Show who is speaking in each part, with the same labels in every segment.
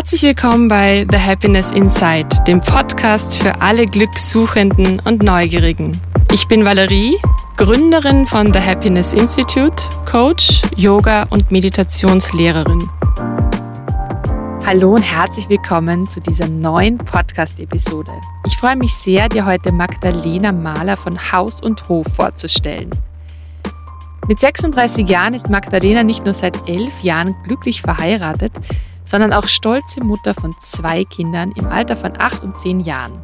Speaker 1: Herzlich willkommen bei The Happiness Inside, dem Podcast für alle Glückssuchenden und Neugierigen. Ich bin Valerie, Gründerin von The Happiness Institute, Coach, Yoga und Meditationslehrerin. Hallo und herzlich willkommen zu dieser neuen Podcast-Episode. Ich freue mich sehr, dir heute Magdalena Mahler von Haus und Hof vorzustellen. Mit 36 Jahren ist Magdalena nicht nur seit elf Jahren glücklich verheiratet, sondern auch stolze Mutter von zwei Kindern im Alter von acht und zehn Jahren.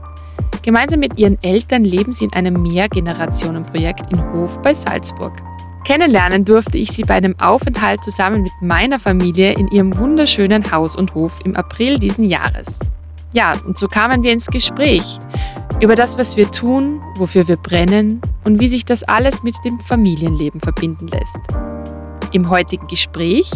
Speaker 1: Gemeinsam mit ihren Eltern leben sie in einem Mehrgenerationenprojekt in Hof bei Salzburg. Kennenlernen durfte ich sie bei einem Aufenthalt zusammen mit meiner Familie in ihrem wunderschönen Haus und Hof im April diesen Jahres. Ja, und so kamen wir ins Gespräch über das, was wir tun, wofür wir brennen und wie sich das alles mit dem Familienleben verbinden lässt. Im heutigen Gespräch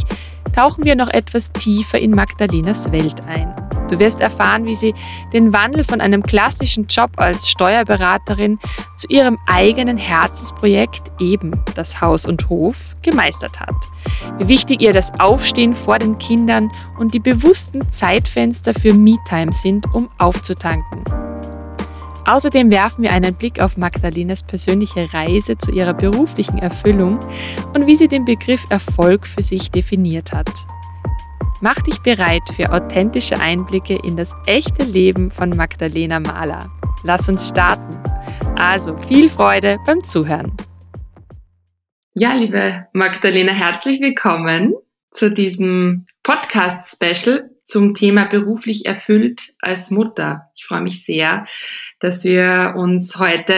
Speaker 1: tauchen wir noch etwas tiefer in Magdalenas Welt ein. Du wirst erfahren, wie sie den Wandel von einem klassischen Job als Steuerberaterin zu ihrem eigenen Herzensprojekt, eben das Haus und Hof, gemeistert hat. Wie wichtig ihr das Aufstehen vor den Kindern und die bewussten Zeitfenster für Me-Time sind, um aufzutanken. Außerdem werfen wir einen Blick auf Magdalenas persönliche Reise zu ihrer beruflichen Erfüllung und wie sie den Begriff Erfolg für sich definiert hat. Mach dich bereit für authentische Einblicke in das echte Leben von Magdalena Mahler. Lass uns starten. Also viel Freude beim Zuhören. Ja, liebe Magdalena, herzlich willkommen zu diesem Podcast-Special zum Thema beruflich erfüllt als Mutter. Ich freue mich sehr, dass wir uns heute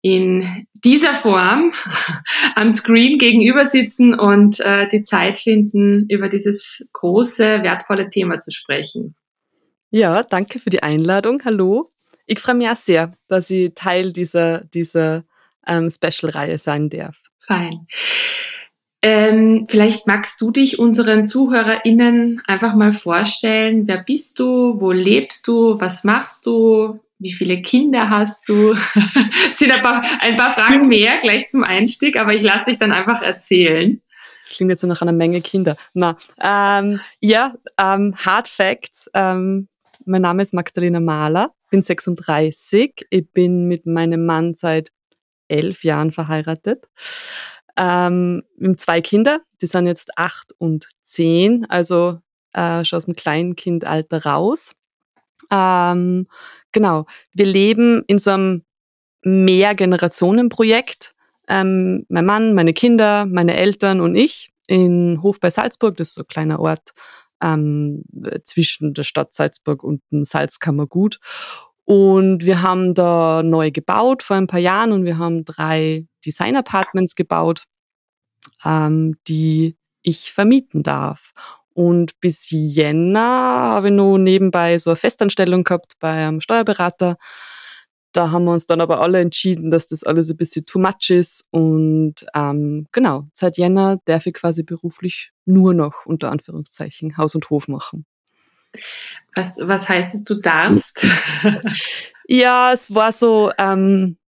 Speaker 1: in dieser Form am Screen gegenüber sitzen und äh, die Zeit finden, über dieses große, wertvolle Thema zu sprechen.
Speaker 2: Ja, danke für die Einladung. Hallo. Ich freue mich auch sehr, dass ich Teil dieser, dieser ähm, Special-Reihe sein darf.
Speaker 1: Fein. Ähm, vielleicht magst du dich unseren ZuhörerInnen einfach mal vorstellen. Wer bist du? Wo lebst du? Was machst du? Wie viele Kinder hast du? Es sind ein paar, ein paar Fragen mehr gleich zum Einstieg, aber ich lasse dich dann einfach erzählen.
Speaker 2: Das klingt jetzt so nach einer Menge Kinder. Na, ähm, ja, ähm, Hard Facts. Ähm, mein Name ist Magdalena Mahler, bin 36. Ich bin mit meinem Mann seit elf Jahren verheiratet. Ähm, wir haben zwei Kinder, die sind jetzt acht und zehn, also äh, schon aus dem Kleinkindalter raus. Ähm, Genau. Wir leben in so einem Mehrgenerationenprojekt. Ähm, mein Mann, meine Kinder, meine Eltern und ich in Hof bei Salzburg. Das ist so ein kleiner Ort ähm, zwischen der Stadt Salzburg und dem Salzkammergut. Und wir haben da neu gebaut vor ein paar Jahren und wir haben drei Design-Apartments gebaut, ähm, die ich vermieten darf. Und bis Jänner habe ich noch nebenbei so eine Festanstellung gehabt bei einem Steuerberater. Da haben wir uns dann aber alle entschieden, dass das alles ein bisschen too much ist. Und ähm, genau, seit Jänner darf ich quasi beruflich nur noch unter Anführungszeichen Haus und Hof machen.
Speaker 1: Was, was heißt es, du darfst?
Speaker 2: ja, es war so, ähm,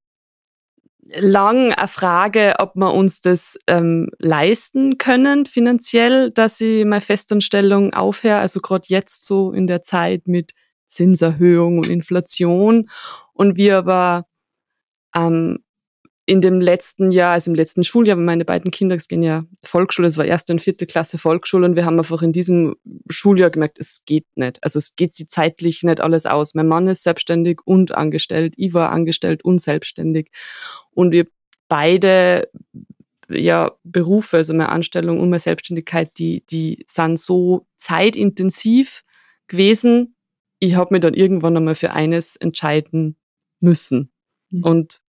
Speaker 2: lang eine Frage, ob wir uns das ähm, leisten können finanziell, dass ich meine Festanstellung aufhöre. Also gerade jetzt so in der Zeit mit Zinserhöhung und Inflation. Und wir aber ähm, in dem letzten Jahr, also im letzten Schuljahr, meine beiden Kinder gehen ja Volksschule, es war erste und vierte Klasse Volksschule und wir haben einfach in diesem Schuljahr gemerkt, es geht nicht. Also es geht sie zeitlich nicht alles aus. Mein Mann ist selbstständig und angestellt, ich war angestellt und selbstständig und wir beide ja Berufe, also meine Anstellung und meine Selbstständigkeit, die, die sind so zeitintensiv gewesen. Ich habe mich dann irgendwann einmal für eines entscheiden müssen. Mhm. Und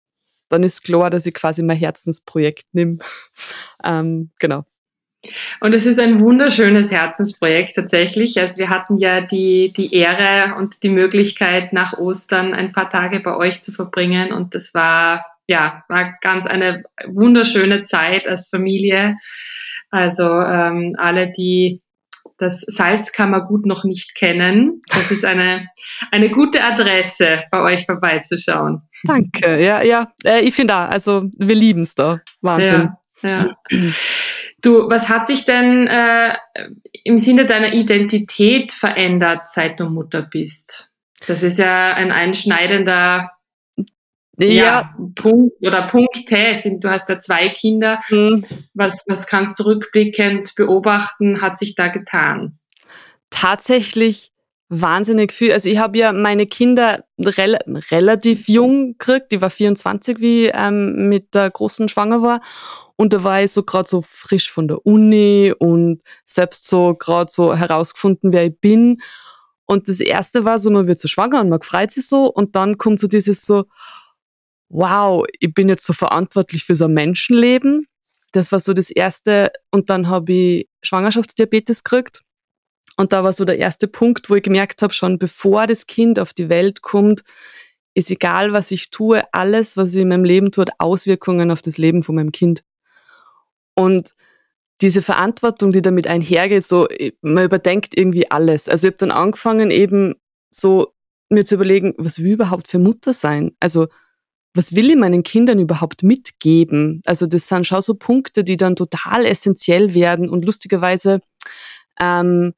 Speaker 2: dann ist klar, dass ich quasi mein Herzensprojekt nehme. ähm, genau.
Speaker 1: Und es ist ein wunderschönes Herzensprojekt tatsächlich. Also wir hatten ja die, die Ehre und die Möglichkeit, nach Ostern ein paar Tage bei euch zu verbringen. Und das war, ja, war ganz eine wunderschöne Zeit als Familie. Also ähm, alle, die das Salzkammergut noch nicht kennen, das ist eine, eine gute Adresse, bei euch vorbeizuschauen.
Speaker 2: Danke, ja, ja. Äh, ich finde auch, also wir lieben es da. Wahnsinn.
Speaker 1: Ja, ja. Du, was hat sich denn äh, im Sinne deiner Identität verändert, seit du Mutter bist? Das ist ja ein einschneidender ja. ja. Punkt oder Punkte. Du hast ja zwei Kinder. Mhm. Was, was kannst du rückblickend beobachten, hat sich da getan?
Speaker 2: Tatsächlich wahnsinnig viel. Also ich habe ja meine Kinder rel relativ jung gekriegt. Die war 24, wie ich ähm, mit der großen schwanger war. Und da war ich so gerade so frisch von der Uni und selbst so gerade so herausgefunden, wer ich bin. Und das erste war so, man wird so schwanger und man freut sich so. Und dann kommt so dieses so, wow, ich bin jetzt so verantwortlich für so ein Menschenleben. Das war so das erste. Und dann habe ich Schwangerschaftsdiabetes gekriegt. Und da war so der erste Punkt, wo ich gemerkt habe, schon bevor das Kind auf die Welt kommt, ist egal, was ich tue, alles, was ich in meinem Leben tue, hat Auswirkungen auf das Leben von meinem Kind. Und diese Verantwortung, die damit einhergeht, so, man überdenkt irgendwie alles. Also ich habe dann angefangen, eben so mir zu überlegen, was will ich überhaupt für Mutter sein? Also was will ich meinen Kindern überhaupt mitgeben? Also das sind schon so Punkte, die dann total essentiell werden und lustigerweise ähm,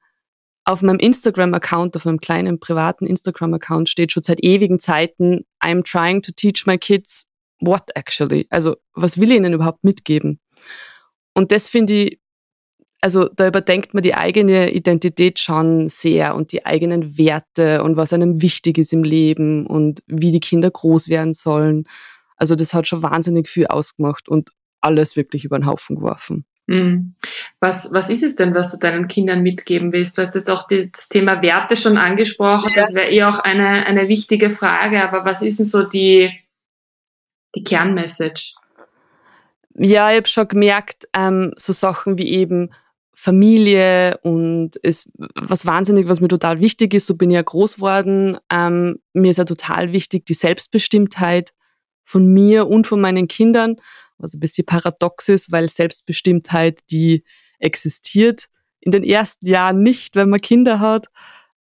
Speaker 2: auf meinem Instagram-Account, auf meinem kleinen privaten Instagram-Account steht schon seit ewigen Zeiten, I'm trying to teach my kids what actually? Also was will ich ihnen überhaupt mitgeben? Und das finde ich, also da überdenkt man die eigene Identität schon sehr und die eigenen Werte und was einem wichtig ist im Leben und wie die Kinder groß werden sollen. Also das hat schon wahnsinnig viel ausgemacht und alles wirklich über den Haufen geworfen.
Speaker 1: Mhm. Was, was ist es denn, was du deinen Kindern mitgeben willst? Du hast jetzt auch die, das Thema Werte schon angesprochen. Ja. Das wäre eh auch eine, eine wichtige Frage. Aber was ist denn so die, die Kernmessage?
Speaker 2: Ja, ich habe schon gemerkt, ähm, so Sachen wie eben Familie und ist was wahnsinnig, was mir total wichtig ist. So bin ich ja groß geworden. Ähm, mir ist ja total wichtig die Selbstbestimmtheit von mir und von meinen Kindern, was ein bisschen paradox ist, weil Selbstbestimmtheit, die existiert in den ersten Jahren nicht, wenn man Kinder hat.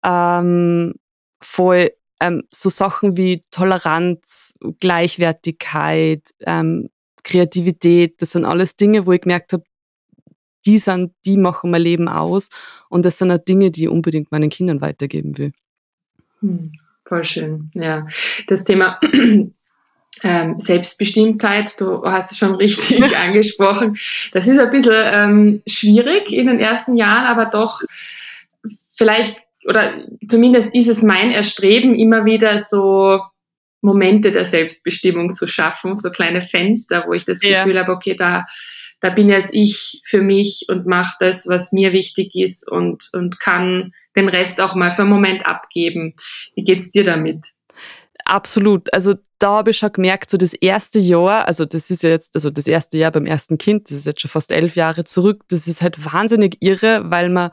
Speaker 2: Ähm, voll ähm, so Sachen wie Toleranz, Gleichwertigkeit, ähm, Kreativität, das sind alles Dinge, wo ich gemerkt habe, die sind, die machen mein Leben aus und das sind auch Dinge, die ich unbedingt meinen Kindern weitergeben will.
Speaker 1: Hm, voll schön, ja. Das Thema ähm, Selbstbestimmtheit, du hast es schon richtig angesprochen. Das ist ein bisschen ähm, schwierig in den ersten Jahren, aber doch vielleicht, oder zumindest ist es mein Erstreben, immer wieder so Momente der Selbstbestimmung zu schaffen, so kleine Fenster, wo ich das ja. Gefühl habe, okay, da, da bin jetzt ich für mich und mache das, was mir wichtig ist und, und kann den Rest auch mal für einen Moment abgeben. Wie geht's dir damit?
Speaker 2: Absolut. Also da habe ich schon gemerkt, so das erste Jahr, also das ist ja jetzt, also das erste Jahr beim ersten Kind, das ist jetzt schon fast elf Jahre zurück, das ist halt wahnsinnig irre, weil man,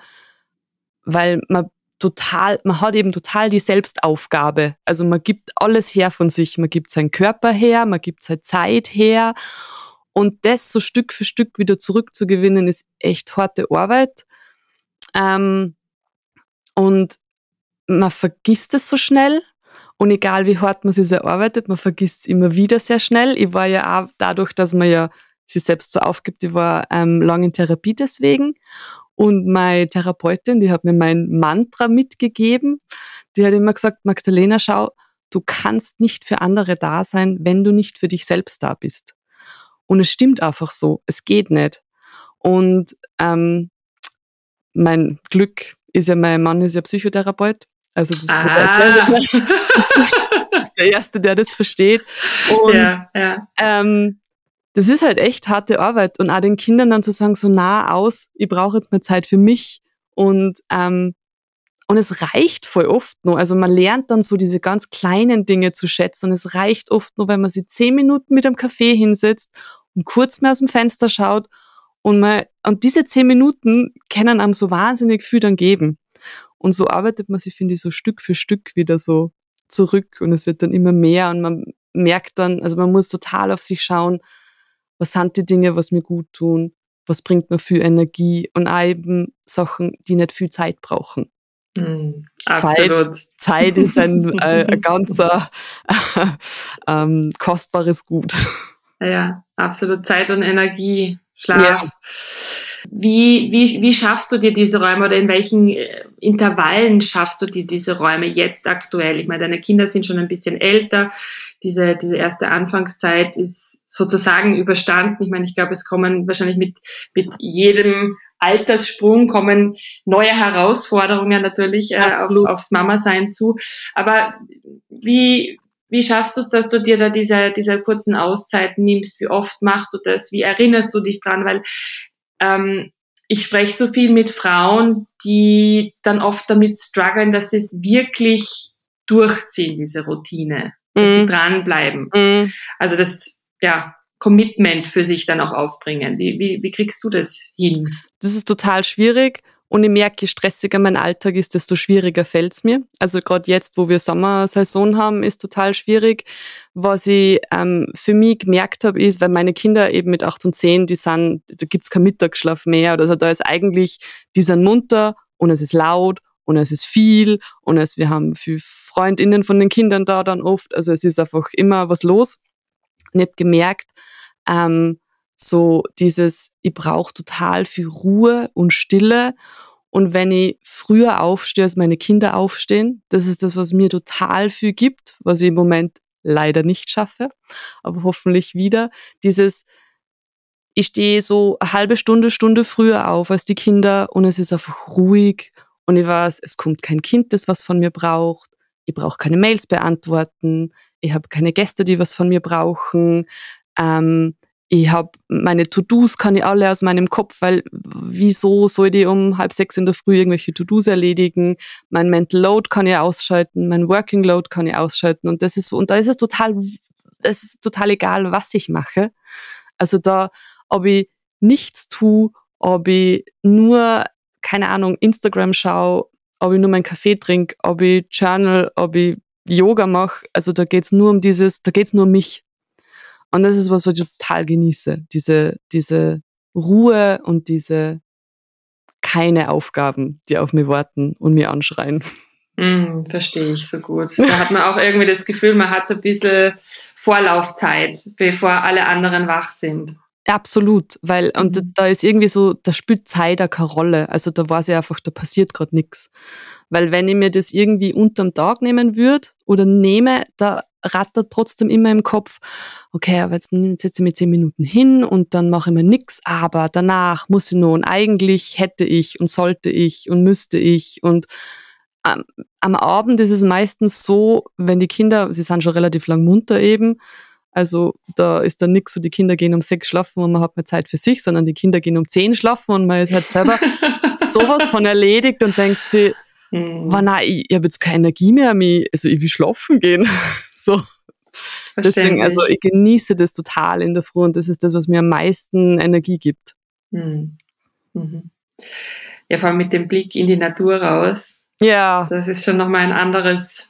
Speaker 2: weil man total, man hat eben total die Selbstaufgabe. Also man gibt alles her von sich. Man gibt seinen Körper her, man gibt seine Zeit her. Und das so Stück für Stück wieder zurückzugewinnen, ist echt harte Arbeit. Ähm, und man vergisst es so schnell. Und egal wie hart man sich erarbeitet, man vergisst es immer wieder sehr schnell. Ich war ja auch dadurch, dass man ja sich selbst so aufgibt, ich war ähm, lange in Therapie deswegen. Und meine Therapeutin, die hat mir mein Mantra mitgegeben. Die hat immer gesagt, Magdalena, schau, du kannst nicht für andere da sein, wenn du nicht für dich selbst da bist. Und es stimmt einfach so. Es geht nicht. Und ähm, mein Glück ist ja, mein Mann ist ja Psychotherapeut. Also das ah. ist, der, das ist der Erste, der das versteht. Und ja, ja. Ähm, das ist halt echt harte Arbeit und auch den Kindern dann zu sagen, so nah aus, ich brauche jetzt mal Zeit für mich und ähm, und es reicht voll oft nur. Also man lernt dann so diese ganz kleinen Dinge zu schätzen. Und es reicht oft nur, wenn man sich zehn Minuten mit einem Kaffee hinsetzt und kurz mal aus dem Fenster schaut. Und, man, und diese zehn Minuten können einem so wahnsinnig viel dann geben. Und so arbeitet man sich, finde ich, so Stück für Stück wieder so zurück. Und es wird dann immer mehr. Und man merkt dann, also man muss total auf sich schauen, was sind die Dinge, was mir gut tun, was bringt mir viel Energie und auch eben Sachen, die nicht viel Zeit brauchen.
Speaker 1: Absolut.
Speaker 2: Zeit, Zeit ist ein, äh, ein ganzer äh, ähm, kostbares Gut.
Speaker 1: Ja, absolut. Zeit und Energie, Schlaf. Ja. Wie, wie, wie schaffst du dir diese Räume oder in welchen äh, Intervallen schaffst du dir diese Räume jetzt aktuell? Ich meine, deine Kinder sind schon ein bisschen älter. Diese, diese erste Anfangszeit ist sozusagen überstanden. Ich meine, ich glaube, es kommen wahrscheinlich mit, mit jedem Alterssprung kommen neue Herausforderungen natürlich äh, auf, aufs Mama-Sein zu. Aber wie, wie schaffst du es, dass du dir da diese, diese kurzen Auszeiten nimmst? Wie oft machst du das? Wie erinnerst du dich dran? Weil ähm, ich spreche so viel mit Frauen, die dann oft damit strugglen, dass sie es wirklich durchziehen, diese Routine, dass mhm. sie dranbleiben. Mhm. Also das, ja, Commitment für sich dann auch aufbringen. Wie, wie, wie kriegst du das hin?
Speaker 2: Das ist total schwierig und ich merke, je stressiger mein Alltag ist, desto schwieriger fällt es mir. Also gerade jetzt, wo wir Sommersaison haben, ist total schwierig. Was ich ähm, für mich gemerkt habe, ist, weil meine Kinder eben mit acht und zehn, die sind, da gibt's keinen Mittagsschlaf mehr. Also da ist eigentlich, die sind munter und es ist laut und es ist viel und es, wir haben viel Freundinnen von den Kindern da dann oft. Also es ist einfach immer was los. Und ich habe gemerkt, ähm, so dieses, ich brauche total viel Ruhe und Stille. Und wenn ich früher aufstehe, als meine Kinder aufstehen, das ist das, was mir total viel gibt, was ich im Moment leider nicht schaffe, aber hoffentlich wieder. Dieses, ich stehe so eine halbe Stunde, Stunde früher auf als die Kinder und es ist einfach ruhig und ich weiß, es kommt kein Kind, das was von mir braucht. Ich brauche keine Mails beantworten. Ich habe keine Gäste, die was von mir brauchen. Ähm, ich habe meine To-Dos kann ich alle aus meinem Kopf, weil wieso soll ich um halb sechs in der Früh irgendwelche To-Dos erledigen? Mein Mental Load kann ich ausschalten, mein Working Load kann ich ausschalten und das ist so und da ist es total, es ist total egal, was ich mache. Also da, ob ich nichts tue, ob ich nur keine Ahnung Instagram schaue, ob ich nur meinen Kaffee trinke, ob ich Journal, ob ich Yoga mache. Also da geht's nur um dieses, da geht's nur um mich. Und das ist was, was ich total genieße. Diese, diese Ruhe und diese keine Aufgaben, die auf mich warten und mir anschreien.
Speaker 1: Mm, verstehe ich so gut. Da hat man auch irgendwie das Gefühl, man hat so ein bisschen Vorlaufzeit, bevor alle anderen wach sind.
Speaker 2: Absolut, weil, und mhm. da ist irgendwie so, da spielt Zeit auch keine Rolle. Also da weiß ich einfach, da passiert gerade nichts. Weil wenn ich mir das irgendwie unterm Tag nehmen würde oder nehme, da rattert trotzdem immer im Kopf, okay, aber jetzt setze ich mich zehn Minuten hin und dann mache ich mir nichts, aber danach muss ich noch und eigentlich hätte ich und sollte ich und müsste ich und ähm, am Abend ist es meistens so, wenn die Kinder, sie sind schon relativ lang munter eben, also da ist dann nichts so, die Kinder gehen um sechs schlafen und man hat mehr Zeit für sich, sondern die Kinder gehen um zehn schlafen und man ist halt selber sowas von erledigt und denkt sie, hm. nein, ich, ich habe jetzt keine Energie mehr, also ich will schlafen gehen. So. Deswegen, also ich genieße das total in der Früh und das ist das, was mir am meisten Energie gibt.
Speaker 1: Mhm. Mhm. Ja, vor allem mit dem Blick in die Natur raus.
Speaker 2: Ja.
Speaker 1: Das ist schon nochmal ein anderes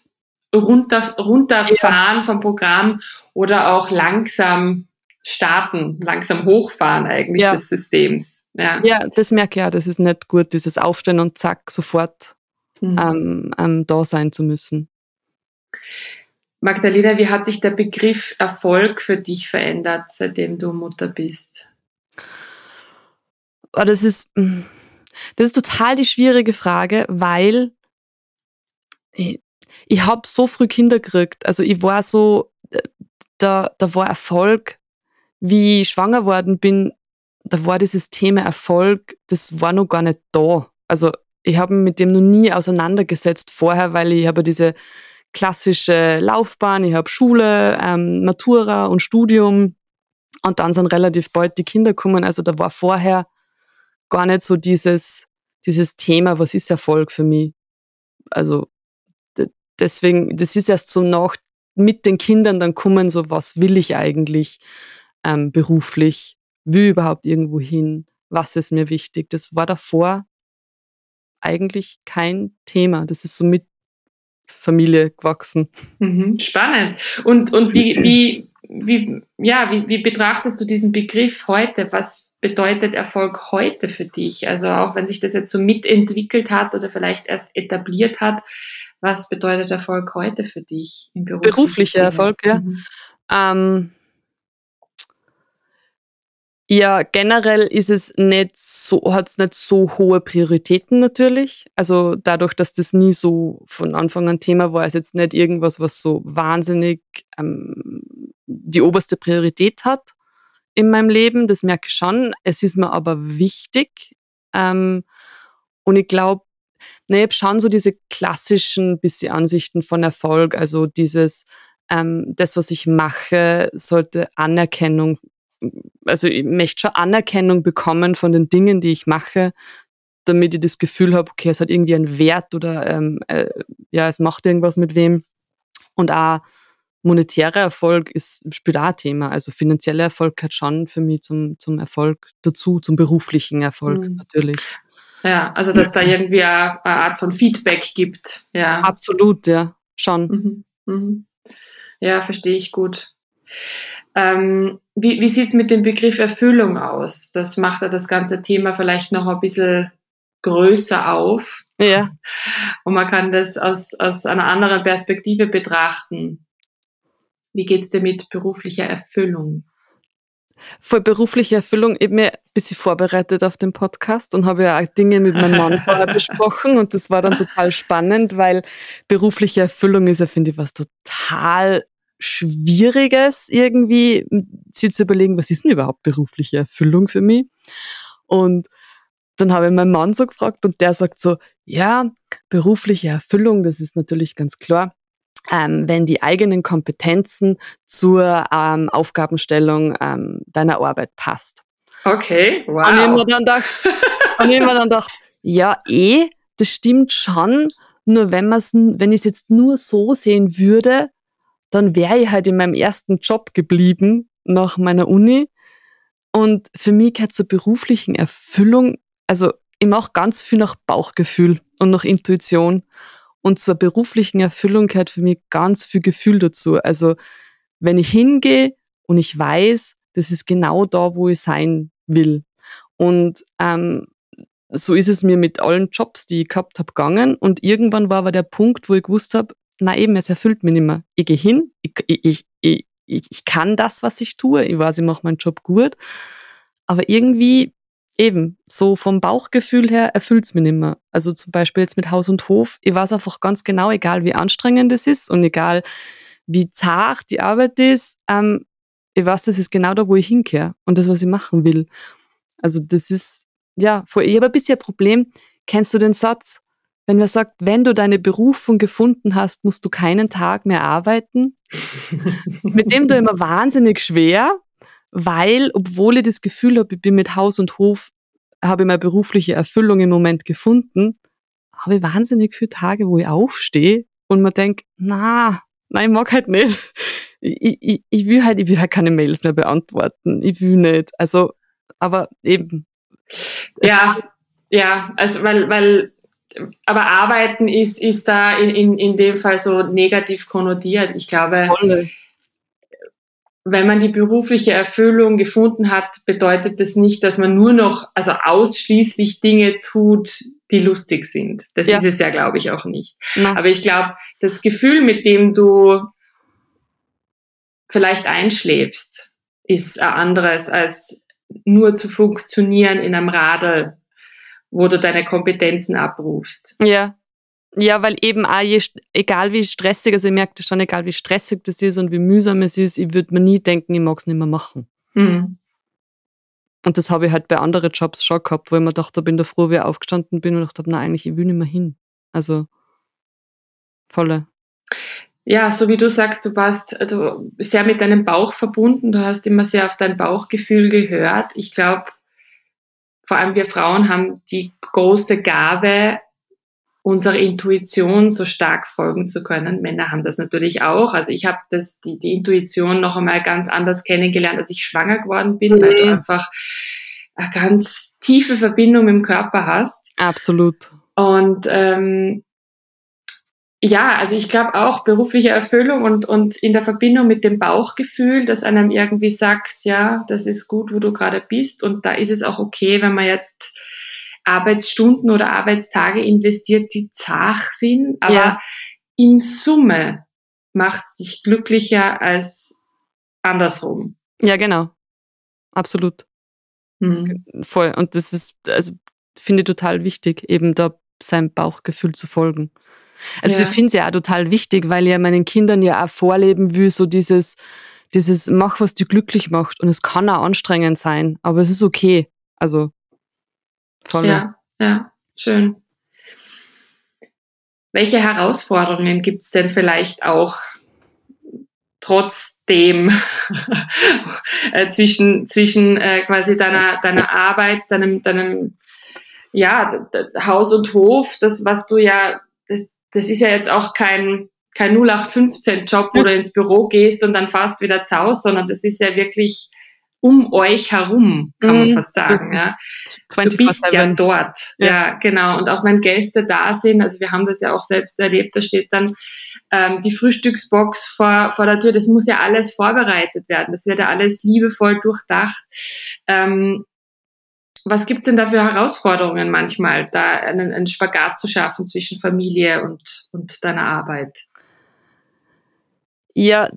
Speaker 1: runter, runterfahren ja. vom Programm oder auch langsam starten, langsam hochfahren eigentlich ja. des Systems.
Speaker 2: Ja. ja, das merke ich ja, das ist nicht gut, dieses Aufstehen und zack, sofort mhm. ähm, ähm, da sein zu müssen.
Speaker 1: Magdalena, wie hat sich der Begriff Erfolg für dich verändert, seitdem du Mutter bist?
Speaker 2: Oh, das ist, mm, das ist total die schwierige Frage, weil ich, habe so früh Kinder gekriegt. Also ich war so, äh, da, da war Erfolg, wie ich schwanger worden bin, da war dieses Thema Erfolg, das war noch gar nicht da. Also ich habe mich mit dem noch nie auseinandergesetzt vorher, weil ich habe diese klassische Laufbahn, ich habe Schule, ähm, Matura und Studium und dann sind relativ bald die Kinder gekommen. Also da war vorher gar nicht so dieses, dieses Thema, was ist Erfolg für mich. Also deswegen, das ist erst so nach mit den Kindern dann kommen, so was will ich eigentlich ähm, beruflich, will überhaupt irgendwo hin, was ist mir wichtig. Das war davor eigentlich kein Thema. Das ist so mit Familie gewachsen.
Speaker 1: Mhm, spannend. Und, und wie, wie, wie, ja, wie, wie betrachtest du diesen Begriff heute? Was bedeutet Erfolg heute für dich? Also auch wenn sich das jetzt so mitentwickelt hat oder vielleicht erst etabliert hat, was bedeutet Erfolg heute für dich
Speaker 2: im Beruf? Beruflicher Erfolg, ja. Mhm. Ähm, Ja, generell ist es nicht so, hat es nicht so hohe Prioritäten natürlich. Also dadurch, dass das nie so von Anfang an Thema war, ist jetzt nicht irgendwas, was so wahnsinnig ähm, die oberste Priorität hat in meinem Leben. Das merke ich schon. Es ist mir aber wichtig. Ähm, und ich glaube, ne, ich habe schon so diese klassischen bisschen Ansichten von Erfolg, also dieses, ähm, das, was ich mache, sollte Anerkennung, also ich möchte schon Anerkennung bekommen von den Dingen, die ich mache, damit ich das Gefühl habe, okay, es hat irgendwie einen Wert oder ähm, äh, ja, es macht irgendwas mit wem. Und auch monetärer Erfolg ist, spielt auch ein Thema. Also finanzieller Erfolg gehört schon für mich zum, zum Erfolg dazu, zum beruflichen Erfolg mhm. natürlich.
Speaker 1: Ja, also dass da irgendwie eine, eine, Art von Feedback gibt. Ja.
Speaker 2: Absolut, ja, schon.
Speaker 1: Mhm. Mhm. Ja, verstehe ich gut. Ähm, wie wie sieht es mit dem Begriff Erfüllung aus? Das macht ja das ganze Thema vielleicht noch ein bisschen größer auf.
Speaker 2: Ja.
Speaker 1: Und man kann das aus, aus einer anderen Perspektive betrachten. Wie geht es dir mit beruflicher Erfüllung?
Speaker 2: Vor beruflicher Erfüllung eben mir bisschen vorbereitet auf den Podcast und habe ja auch Dinge mit meinem Mann vorher besprochen und das war dann total spannend, weil berufliche Erfüllung ist ja, finde ich, was total Schwieriges irgendwie, sich zu überlegen, was ist denn überhaupt berufliche Erfüllung für mich? Und dann habe ich meinen Mann so gefragt und der sagt so, ja, berufliche Erfüllung, das ist natürlich ganz klar ähm, wenn die eigenen Kompetenzen zur ähm, Aufgabenstellung ähm, deiner Arbeit passt.
Speaker 1: Okay, wow.
Speaker 2: Und ich mir dann gedacht, und ich mir dann gedacht ja, eh, das stimmt schon, nur wenn man's, wenn ich es jetzt nur so sehen würde, dann wäre ich halt in meinem ersten Job geblieben nach meiner Uni. Und für mich gehört zur beruflichen Erfüllung, also ich mache ganz viel nach Bauchgefühl und nach Intuition. Und zur beruflichen Erfüllung gehört für mich ganz viel Gefühl dazu. Also wenn ich hingehe und ich weiß, das ist genau da, wo ich sein will. Und ähm, so ist es mir mit allen Jobs, die ich gehabt habe, gegangen. Und irgendwann war aber der Punkt, wo ich gewusst habe, na eben, es erfüllt mich nicht mehr. Ich gehe hin, ich, ich, ich, ich, ich kann das, was ich tue. Ich weiß, ich mache meinen Job gut. Aber irgendwie eben, so vom Bauchgefühl her erfüllt es mich nicht mehr. Also zum Beispiel jetzt mit Haus und Hof, ich weiß einfach ganz genau, egal wie anstrengend es ist und egal wie zart die Arbeit ist, ähm, ich weiß, das ist genau da, wo ich hinkehre und das, was ich machen will. Also das ist, ja, ich habe ein bisschen ein Problem, kennst du den Satz, wenn man sagt, wenn du deine Berufung gefunden hast, musst du keinen Tag mehr arbeiten? mit dem du immer wahnsinnig schwer, weil, obwohl ich das Gefühl habe, ich bin mit Haus und Hof, habe ich meine berufliche Erfüllung im Moment gefunden, habe ich wahnsinnig viele Tage, wo ich aufstehe und mir denke, na, nein, ich mag halt nicht. Ich, ich, ich will halt, ich will halt keine Mails mehr beantworten. Ich will nicht. Also, aber eben.
Speaker 1: Ja, ja, also weil, weil aber arbeiten ist, ist da in, in, in dem Fall so negativ konnotiert. Ich glaube, Voll wenn man die berufliche Erfüllung gefunden hat, bedeutet das nicht, dass man nur noch, also ausschließlich Dinge tut, die lustig sind. Das ja. ist es ja, glaube ich, auch nicht. Na. Aber ich glaube, das Gefühl, mit dem du vielleicht einschläfst, ist ein anderes als nur zu funktionieren in einem Radl, wo du deine Kompetenzen abrufst.
Speaker 2: Ja. Ja, weil eben auch je, egal wie stressig, also ich merke das schon, egal wie stressig das ist und wie mühsam es ist, ich würde mir nie denken, ich mag es nicht mehr machen. Mhm. Und das habe ich halt bei anderen Jobs schon gehabt, wo ich mir dachte, bin der froh, wie ich aufgestanden bin und dachte, nein, eigentlich, ich will nicht mehr hin. Also, volle.
Speaker 1: Ja, so wie du sagst, du warst also sehr mit deinem Bauch verbunden, du hast immer sehr auf dein Bauchgefühl gehört. Ich glaube, vor allem wir Frauen haben die große Gabe, unserer Intuition so stark folgen zu können. Männer haben das natürlich auch. Also ich habe das die, die Intuition noch einmal ganz anders kennengelernt, als ich schwanger geworden bin, mhm. weil du mhm. einfach eine ganz tiefe Verbindung mit dem Körper hast.
Speaker 2: Absolut.
Speaker 1: Und ähm, ja, also ich glaube auch berufliche Erfüllung und, und in der Verbindung mit dem Bauchgefühl, das einem irgendwie sagt, ja, das ist gut, wo du gerade bist und da ist es auch okay, wenn man jetzt Arbeitsstunden oder Arbeitstage investiert, die zach sind, aber ja. in Summe macht es dich glücklicher als andersrum.
Speaker 2: Ja, genau. Absolut. Mhm. Voll. Und das ist, also finde ich total wichtig, eben da seinem Bauchgefühl zu folgen. Also ja. ich finde es ja auch total wichtig, weil ich ja meinen Kindern ja auch vorleben will, so dieses, dieses mach, was dich glücklich macht. Und es kann auch anstrengend sein, aber es ist okay. Also
Speaker 1: voll. Ja, ja, schön. Welche Herausforderungen gibt es denn vielleicht auch trotzdem äh, zwischen, zwischen äh, quasi deiner, deiner Arbeit, deinem, deinem ja, Haus und Hof, das, was du ja, das, ist ja jetzt auch kein, kein 0815-Job, wo du ins Büro gehst und dann fast wieder zu Hause, sondern das ist ja wirklich um euch herum, kann man mhm. fast sagen. Ja. Du bist ja dort. Ja. ja. genau. Und auch wenn Gäste da sind, also wir haben das ja auch selbst erlebt, da steht dann ähm, die Frühstücksbox vor, vor der Tür, das muss ja alles vorbereitet werden. Das wird ja alles liebevoll durchdacht. Ähm, was gibt's denn da für Herausforderungen manchmal, da einen, einen Spagat zu schaffen zwischen Familie und, und deiner Arbeit?
Speaker 2: Ja,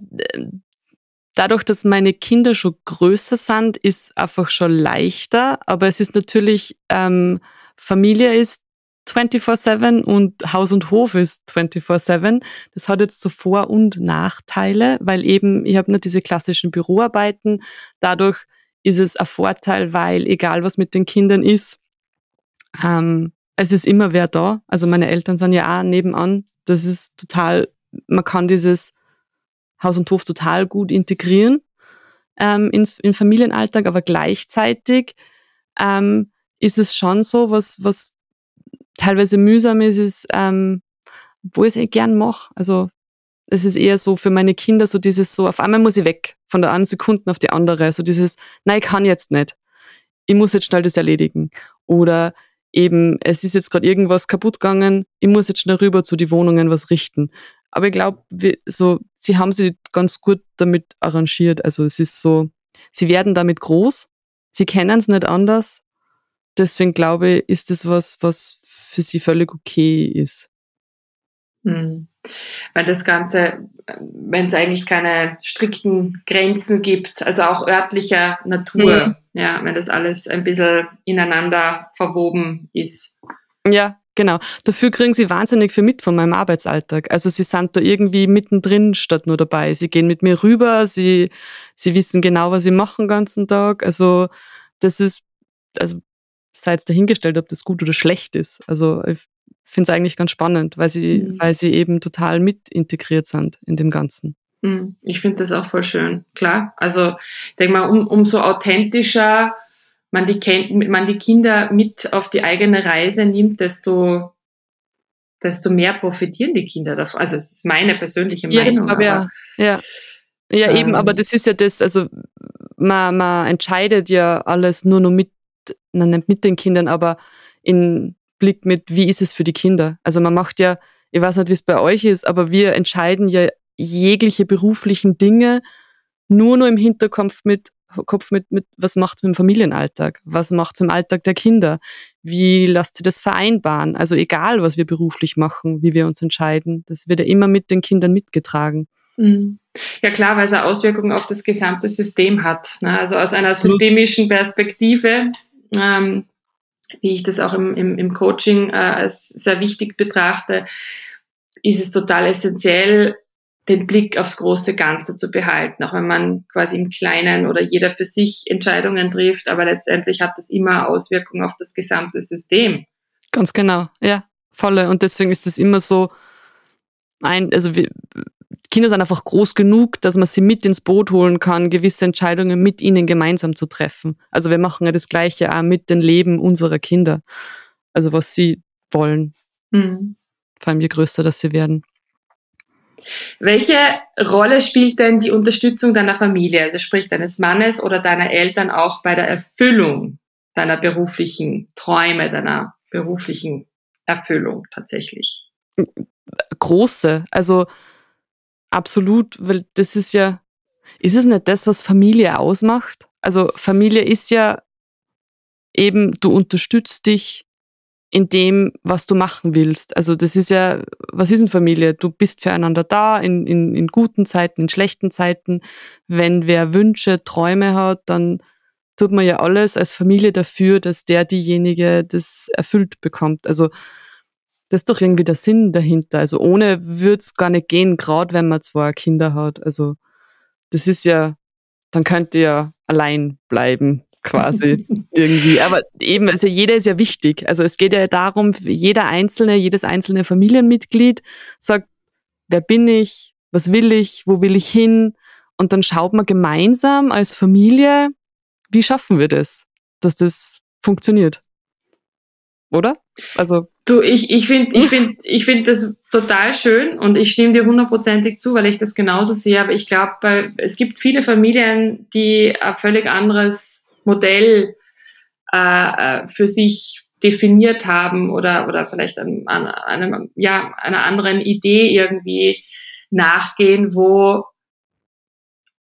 Speaker 2: dadurch, dass meine Kinder schon größer sind, ist einfach schon leichter. Aber es ist natürlich, ähm, Familie ist 24-7 und Haus und Hof ist 24-7. Das hat jetzt so Vor- und Nachteile, weil eben, ich habe nicht diese klassischen Büroarbeiten. Dadurch ist es ein Vorteil, weil egal was mit den Kindern ist, ähm, es ist immer wer da. Also meine Eltern sind ja auch nebenan. Das ist total, man kann dieses Haus und Hof total gut integrieren ähm, ins, in Familienalltag, aber gleichzeitig ähm, ist es schon so, was, was teilweise mühsam ist, ist, ähm, wo ich es eh gern mache. Also es ist eher so für meine Kinder so dieses so, auf einmal muss ich weg, von der einen Sekunde auf die andere. So dieses, nein, ich kann jetzt nicht. Ich muss jetzt schnell das erledigen. Oder eben, es ist jetzt gerade irgendwas kaputt gegangen, ich muss jetzt schnell rüber zu die Wohnungen was richten. Aber ich glaube, so, sie haben sich ganz gut damit arrangiert. Also es ist so, sie werden damit groß, sie kennen es nicht anders. Deswegen glaube ich, ist es was, was für sie völlig okay ist.
Speaker 1: Hm. Weil das Ganze, wenn es eigentlich keine strikten Grenzen gibt, also auch örtlicher Natur, mhm. ja, wenn das alles ein bisschen ineinander verwoben ist.
Speaker 2: Ja, Genau. Dafür kriegen sie wahnsinnig viel mit von meinem Arbeitsalltag. Also sie sind da irgendwie mittendrin statt nur dabei. Sie gehen mit mir rüber, sie, sie wissen genau, was sie machen den ganzen Tag. Also das ist, also sei jetzt dahingestellt, ob das gut oder schlecht ist. Also ich finde es eigentlich ganz spannend, weil sie, mhm. weil sie eben total mit integriert sind in dem Ganzen.
Speaker 1: Mhm. Ich finde das auch voll schön, klar. Also ich denke mal, um, umso authentischer man die, man die Kinder mit auf die eigene Reise nimmt, desto, desto mehr profitieren die Kinder davon. Also es ist meine persönliche Meinung. Ja, das
Speaker 2: aber, ja. ja. Ja, ähm, eben, aber das ist ja das, also man, man entscheidet ja alles nur noch mit, nein, nicht mit den Kindern, aber in Blick mit, wie ist es für die Kinder. Also man macht ja, ich weiß nicht, wie es bei euch ist, aber wir entscheiden ja jegliche beruflichen Dinge nur noch im Hinterkopf mit, Kopf mit, mit was macht es mit dem Familienalltag? Was macht es im Alltag der Kinder? Wie lasst ihr das vereinbaren? Also egal, was wir beruflich machen, wie wir uns entscheiden, das wird ja immer mit den Kindern mitgetragen.
Speaker 1: Mhm. Ja klar, weil es eine Auswirkung auf das gesamte System hat. Ne? Also aus einer systemischen Perspektive, ähm, wie ich das auch im, im, im Coaching äh, als sehr wichtig betrachte, ist es total essentiell, den Blick aufs große Ganze zu behalten, auch wenn man quasi im Kleinen oder jeder für sich Entscheidungen trifft, aber letztendlich hat das immer Auswirkungen auf das gesamte System.
Speaker 2: Ganz genau, ja, volle. Und deswegen ist das immer so ein, also wir, Kinder sind einfach groß genug, dass man sie mit ins Boot holen kann, gewisse Entscheidungen mit ihnen gemeinsam zu treffen. Also wir machen ja das Gleiche auch mit dem Leben unserer Kinder. Also was sie wollen. Mhm. Vor allem je größer dass sie werden.
Speaker 1: Welche Rolle spielt denn die Unterstützung deiner Familie, also sprich deines Mannes oder deiner Eltern auch bei der Erfüllung deiner beruflichen Träume, deiner beruflichen Erfüllung tatsächlich?
Speaker 2: Große, also absolut, weil das ist ja, ist es nicht das, was Familie ausmacht? Also Familie ist ja eben, du unterstützt dich in dem, was du machen willst. Also das ist ja, was ist eine Familie? Du bist füreinander da, in, in, in guten Zeiten, in schlechten Zeiten. Wenn wer Wünsche, Träume hat, dann tut man ja alles als Familie dafür, dass der diejenige das erfüllt bekommt. Also das ist doch irgendwie der Sinn dahinter. Also ohne würde es gar nicht gehen, gerade wenn man zwei Kinder hat. Also das ist ja, dann könnt ihr ja allein bleiben quasi irgendwie. Aber eben, also jeder ist ja wichtig. Also es geht ja darum, jeder einzelne, jedes einzelne Familienmitglied sagt, wer bin ich, was will ich, wo will ich hin? Und dann schaut man gemeinsam als Familie, wie schaffen wir das, dass das funktioniert. Oder?
Speaker 1: Also. Du, ich, ich finde ich find, ich find das total schön und ich stimme dir hundertprozentig zu, weil ich das genauso sehe. Aber ich glaube, es gibt viele Familien, die ein völlig anderes Modell äh, äh, für sich definiert haben oder, oder vielleicht an, an einem, ja, einer anderen Idee irgendwie nachgehen, wo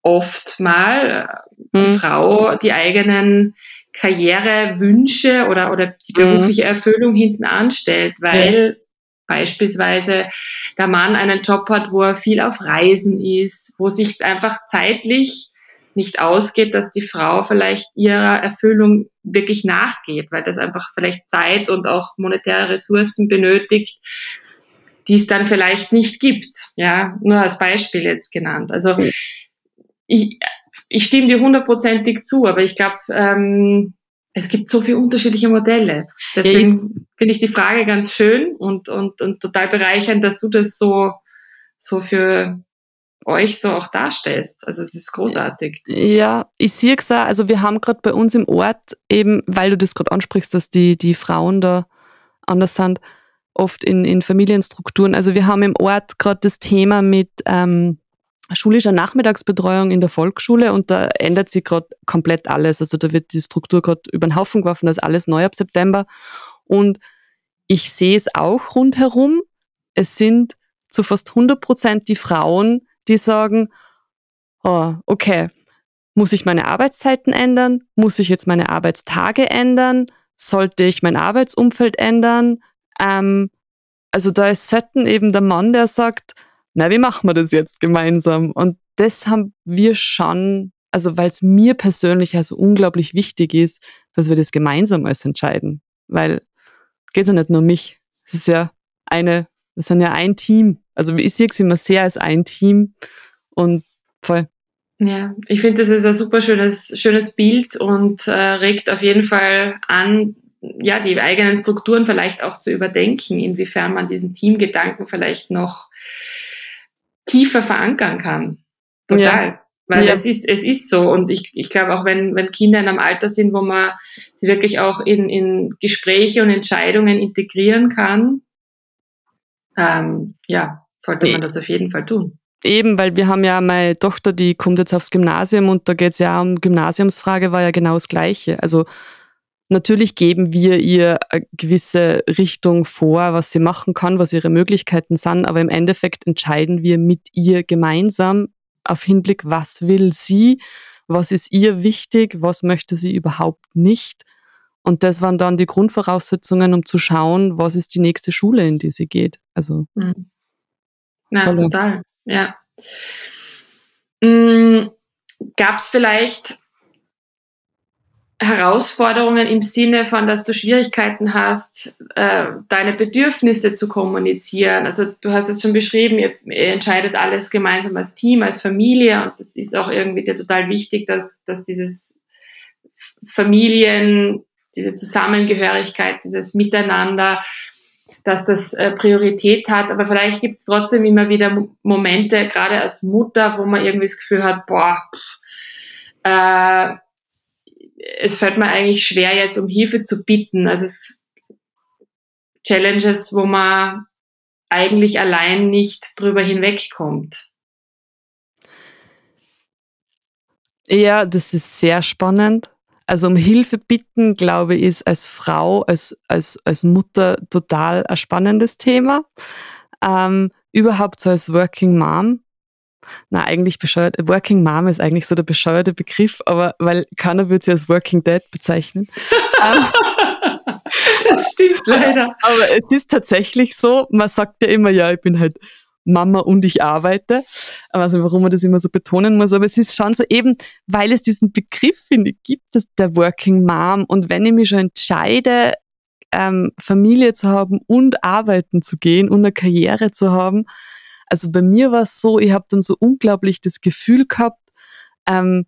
Speaker 1: oft mal die hm. Frau die eigenen Karrierewünsche oder, oder die mhm. berufliche Erfüllung hinten anstellt, weil ja. beispielsweise der Mann einen Job hat, wo er viel auf Reisen ist, wo sich einfach zeitlich nicht ausgeht, dass die Frau vielleicht ihrer Erfüllung wirklich nachgeht, weil das einfach vielleicht Zeit und auch monetäre Ressourcen benötigt, die es dann vielleicht nicht gibt. Ja, nur als Beispiel jetzt genannt. Also ich, ich stimme dir hundertprozentig zu, aber ich glaube, ähm, es gibt so viele unterschiedliche Modelle. Deswegen finde ich die Frage ganz schön und, und, und total bereichernd, dass du das so, so für euch so auch darstellst. Also es ist großartig.
Speaker 2: Ja, ich sehe es auch, also wir haben gerade bei uns im Ort eben, weil du das gerade ansprichst, dass die, die Frauen da anders sind, oft in, in Familienstrukturen. Also wir haben im Ort gerade das Thema mit ähm, schulischer Nachmittagsbetreuung in der Volksschule und da ändert sich gerade komplett alles. Also da wird die Struktur gerade über den Haufen geworfen, das ist alles neu ab September. Und ich sehe es auch rundherum. Es sind zu fast 100 Prozent die Frauen, die sagen, oh, okay, muss ich meine Arbeitszeiten ändern? Muss ich jetzt meine Arbeitstage ändern? Sollte ich mein Arbeitsumfeld ändern? Ähm, also da ist selten eben der Mann, der sagt, na, wie machen wir das jetzt gemeinsam? Und das haben wir schon, also weil es mir persönlich also unglaublich wichtig ist, dass wir das gemeinsam alles entscheiden. Weil geht ja nicht nur um mich. Es ist ja eine, wir sind ja ein Team. Also ich sehe es immer sehr als ein Team und voll.
Speaker 1: Ja, ich finde, das ist ein super schönes, schönes Bild und äh, regt auf jeden Fall an, ja, die eigenen Strukturen vielleicht auch zu überdenken, inwiefern man diesen Teamgedanken vielleicht noch tiefer verankern kann. Total. Ja. Weil ja. es ist, es ist so. Und ich, ich glaube auch, wenn, wenn Kinder in einem Alter sind, wo man sie wirklich auch in, in Gespräche und Entscheidungen integrieren kann, ähm, ja, sollte man das auf jeden Fall tun.
Speaker 2: Eben, weil wir haben ja meine Tochter, die kommt jetzt aufs Gymnasium und da geht es ja um Gymnasiumsfrage, war ja genau das Gleiche. Also Natürlich geben wir ihr eine gewisse Richtung vor, was sie machen kann, was ihre Möglichkeiten sind, aber im Endeffekt entscheiden wir mit ihr gemeinsam auf Hinblick, was will sie, was ist ihr wichtig, was möchte sie überhaupt nicht. Und das waren dann die Grundvoraussetzungen, um zu schauen, was ist die nächste Schule, in die sie geht. Also. Mhm.
Speaker 1: Ja, total. Ja. Mhm. Gab es vielleicht Herausforderungen im Sinne von, dass du Schwierigkeiten hast, äh, deine Bedürfnisse zu kommunizieren. Also du hast es schon beschrieben, ihr, ihr, entscheidet alles gemeinsam als Team, als Familie und das ist auch irgendwie dir total wichtig, dass, dass dieses Familien, diese Zusammengehörigkeit, dieses Miteinander, dass das äh, Priorität hat. Aber vielleicht gibt es trotzdem immer wieder Momente, gerade als Mutter, wo man irgendwie das Gefühl hat, boah, pff, äh, es fällt mir eigentlich schwer, jetzt um Hilfe zu bitten. Also es Challenges, wo man eigentlich allein nicht drüber hinwegkommt.
Speaker 2: Ja, das ist sehr spannend. Also um Hilfe bitten, glaube ich, ist als Frau, als, als, als Mutter total ein spannendes Thema. Ähm, überhaupt so als Working Mom na, eigentlich bescheuert. Working Mom ist eigentlich so der bescheuerte Begriff, aber weil keiner würde sie als Working Dad bezeichnen.
Speaker 1: Ähm, das stimmt leider.
Speaker 2: Aber es ist tatsächlich so, man sagt ja immer, ja, ich bin halt Mama und ich arbeite. Also warum man das immer so betonen muss. Aber es ist schon so eben, weil es diesen Begriff, finde ich, gibt, dass der Working Mom. Und wenn ich mich schon entscheide, ähm, Familie zu haben und arbeiten zu gehen und eine Karriere zu haben, also bei mir war es so, ich habe dann so unglaublich das Gefühl gehabt, ähm,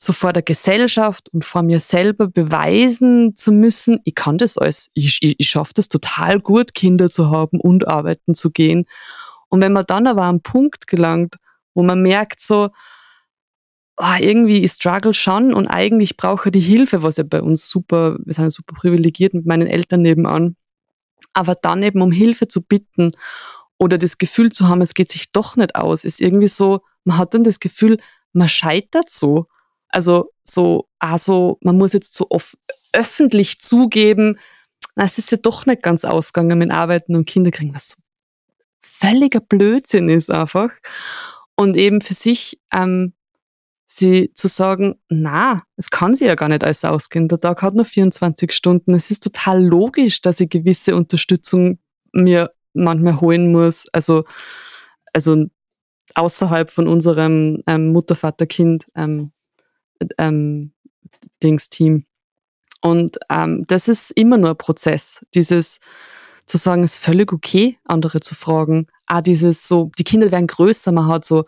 Speaker 2: so vor der Gesellschaft und vor mir selber beweisen zu müssen, ich kann das alles, ich, ich, ich schaffe das total gut, Kinder zu haben und arbeiten zu gehen. Und wenn man dann aber an einen Punkt gelangt, wo man merkt so, oh, irgendwie, ich struggle schon und eigentlich brauche ich die Hilfe, was ja bei uns super, wir sind super privilegiert mit meinen Eltern nebenan. Aber dann eben um Hilfe zu bitten oder das Gefühl zu haben, es geht sich doch nicht aus, ist irgendwie so, man hat dann das Gefühl, man scheitert so. Also so, also man muss jetzt so oft öffentlich zugeben, na, es ist ja doch nicht ganz ausgegangen mit Arbeiten und Kinder kriegen, was so völliger Blödsinn ist einfach. Und eben für sich ähm, sie zu sagen, na, es kann sie ja gar nicht alles ausgehen. Der Tag hat nur 24 Stunden. Es ist total logisch, dass ich gewisse Unterstützung mir manchmal holen muss. Also, also außerhalb von unserem ähm, Mutter, Vater, Kind ähm, ähm, Dings-Team. Und ähm, das ist immer nur ein Prozess. Dieses zu sagen, es ist völlig okay, andere zu fragen. Ah, dieses so, die Kinder werden größer, man hat so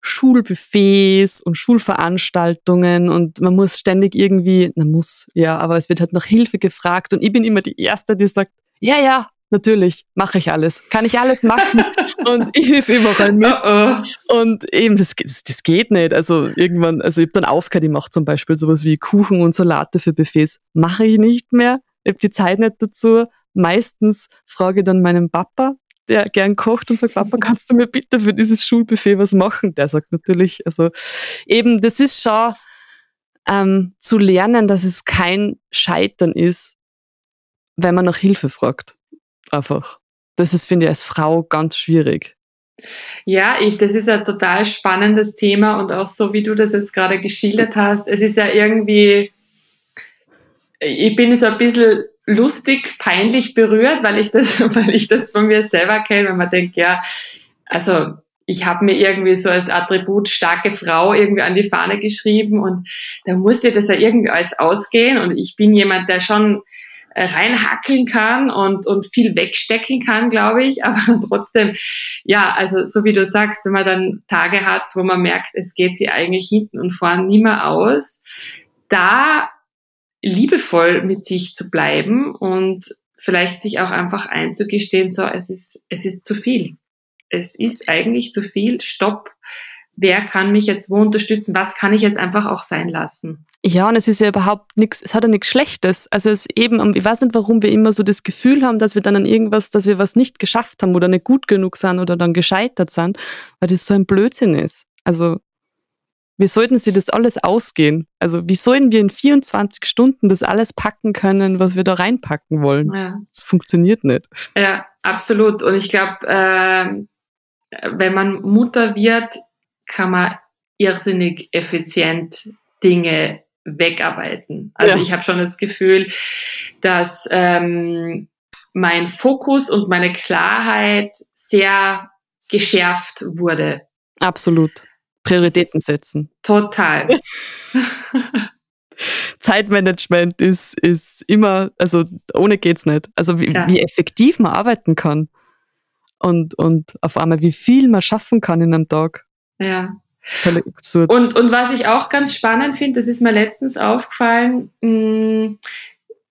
Speaker 2: Schulbuffets und Schulveranstaltungen und man muss ständig irgendwie, man muss, ja, aber es wird halt nach Hilfe gefragt und ich bin immer die Erste, die sagt, ja, ja, natürlich, mache ich alles. Kann ich alles machen und ich helfe überall mit. Uh -oh. Und eben, das, das, das, geht nicht. Also irgendwann, also ich habe dann aufgehört, ich mache zum Beispiel sowas wie Kuchen und Salate für Buffets. Mache ich nicht mehr. Ich habe die Zeit nicht dazu. Meistens frage ich dann meinen Papa, der gern kocht und sagt, Papa, kannst du mir bitte für dieses Schulbuffet was machen? Der sagt natürlich, also eben, das ist schon ähm, zu lernen, dass es kein Scheitern ist, wenn man nach Hilfe fragt einfach. Das ist, finde ich, als Frau ganz schwierig.
Speaker 1: Ja, ich, das ist ein total spannendes Thema und auch so, wie du das jetzt gerade geschildert hast. Es ist ja irgendwie, ich bin so ein bisschen lustig, peinlich berührt, weil ich das, weil ich das von mir selber kenne, wenn man denkt, ja, also ich habe mir irgendwie so als Attribut starke Frau irgendwie an die Fahne geschrieben und da muss ja das ja irgendwie alles ausgehen und ich bin jemand, der schon reinhackeln kann und, und viel wegstecken kann, glaube ich. Aber trotzdem, ja, also so wie du sagst, wenn man dann Tage hat, wo man merkt, es geht sie eigentlich hinten und vorne nie mehr aus, da liebevoll mit sich zu bleiben und vielleicht sich auch einfach einzugestehen, so, es ist, es ist zu viel. Es ist eigentlich zu viel. Stopp wer kann mich jetzt wo unterstützen, was kann ich jetzt einfach auch sein lassen.
Speaker 2: Ja, und es ist ja überhaupt nichts, es hat ja nichts Schlechtes. Also es eben, ich weiß nicht, warum wir immer so das Gefühl haben, dass wir dann an irgendwas, dass wir was nicht geschafft haben oder nicht gut genug sind oder dann gescheitert sind, weil das so ein Blödsinn ist. Also wie sollten sie das alles ausgehen? Also wie sollen wir in 24 Stunden das alles packen können, was wir da reinpacken wollen? Ja. Das funktioniert nicht.
Speaker 1: Ja, absolut. Und ich glaube, äh, wenn man Mutter wird, kann man irrsinnig effizient Dinge wegarbeiten. Also ja. ich habe schon das Gefühl, dass ähm, mein Fokus und meine Klarheit sehr geschärft wurde.
Speaker 2: Absolut. Prioritäten setzen.
Speaker 1: Total.
Speaker 2: Zeitmanagement ist, ist immer, also ohne geht's nicht. Also wie, ja. wie effektiv man arbeiten kann und, und auf einmal wie viel man schaffen kann in einem Tag.
Speaker 1: Ja. Völlig absurd. Und, und was ich auch ganz spannend finde, das ist mir letztens aufgefallen, mh, mm,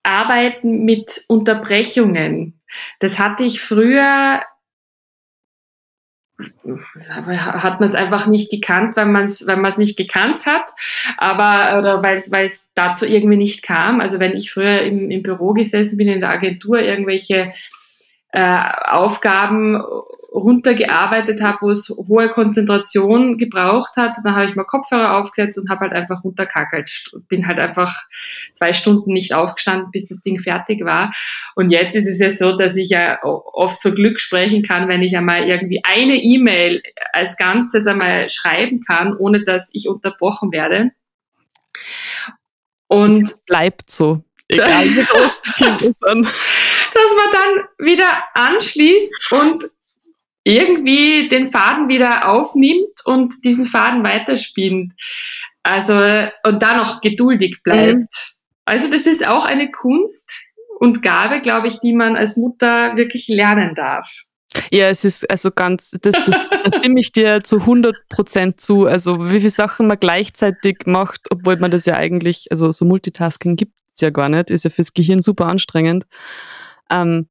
Speaker 1: Arbeiten mit Unterbrechungen. Das hatte ich früher hat man es einfach nicht gekannt, weil man es weil man es nicht gekannt hat, aber oder weil es weil es dazu irgendwie nicht kam. Also wenn ich früher im, im Büro gesessen bin in der Agentur irgendwelche äh, Aufgaben runtergearbeitet habe, wo es hohe Konzentration gebraucht hat, dann habe ich mal Kopfhörer aufgesetzt und habe halt einfach runterkackelt. Bin halt einfach zwei Stunden nicht aufgestanden, bis das Ding fertig war. Und jetzt ist es ja so, dass ich ja oft für Glück sprechen kann, wenn ich einmal irgendwie eine E-Mail als Ganzes einmal schreiben kann, ohne dass ich unterbrochen werde.
Speaker 2: Und das bleibt so. Egal wie groß die Kinder
Speaker 1: sind. Dass man dann wieder anschließt und irgendwie den Faden wieder aufnimmt und diesen Faden weiterspinnt. Also, und da noch geduldig bleibt. Mhm. Also, das ist auch eine Kunst und Gabe, glaube ich, die man als Mutter wirklich lernen darf.
Speaker 2: Ja, es ist also ganz, das, das, da stimme ich dir zu 100 Prozent zu. Also wie viele Sachen man gleichzeitig macht, obwohl man das ja eigentlich, also so Multitasking gibt es ja gar nicht, ist ja fürs Gehirn super anstrengend. Ähm,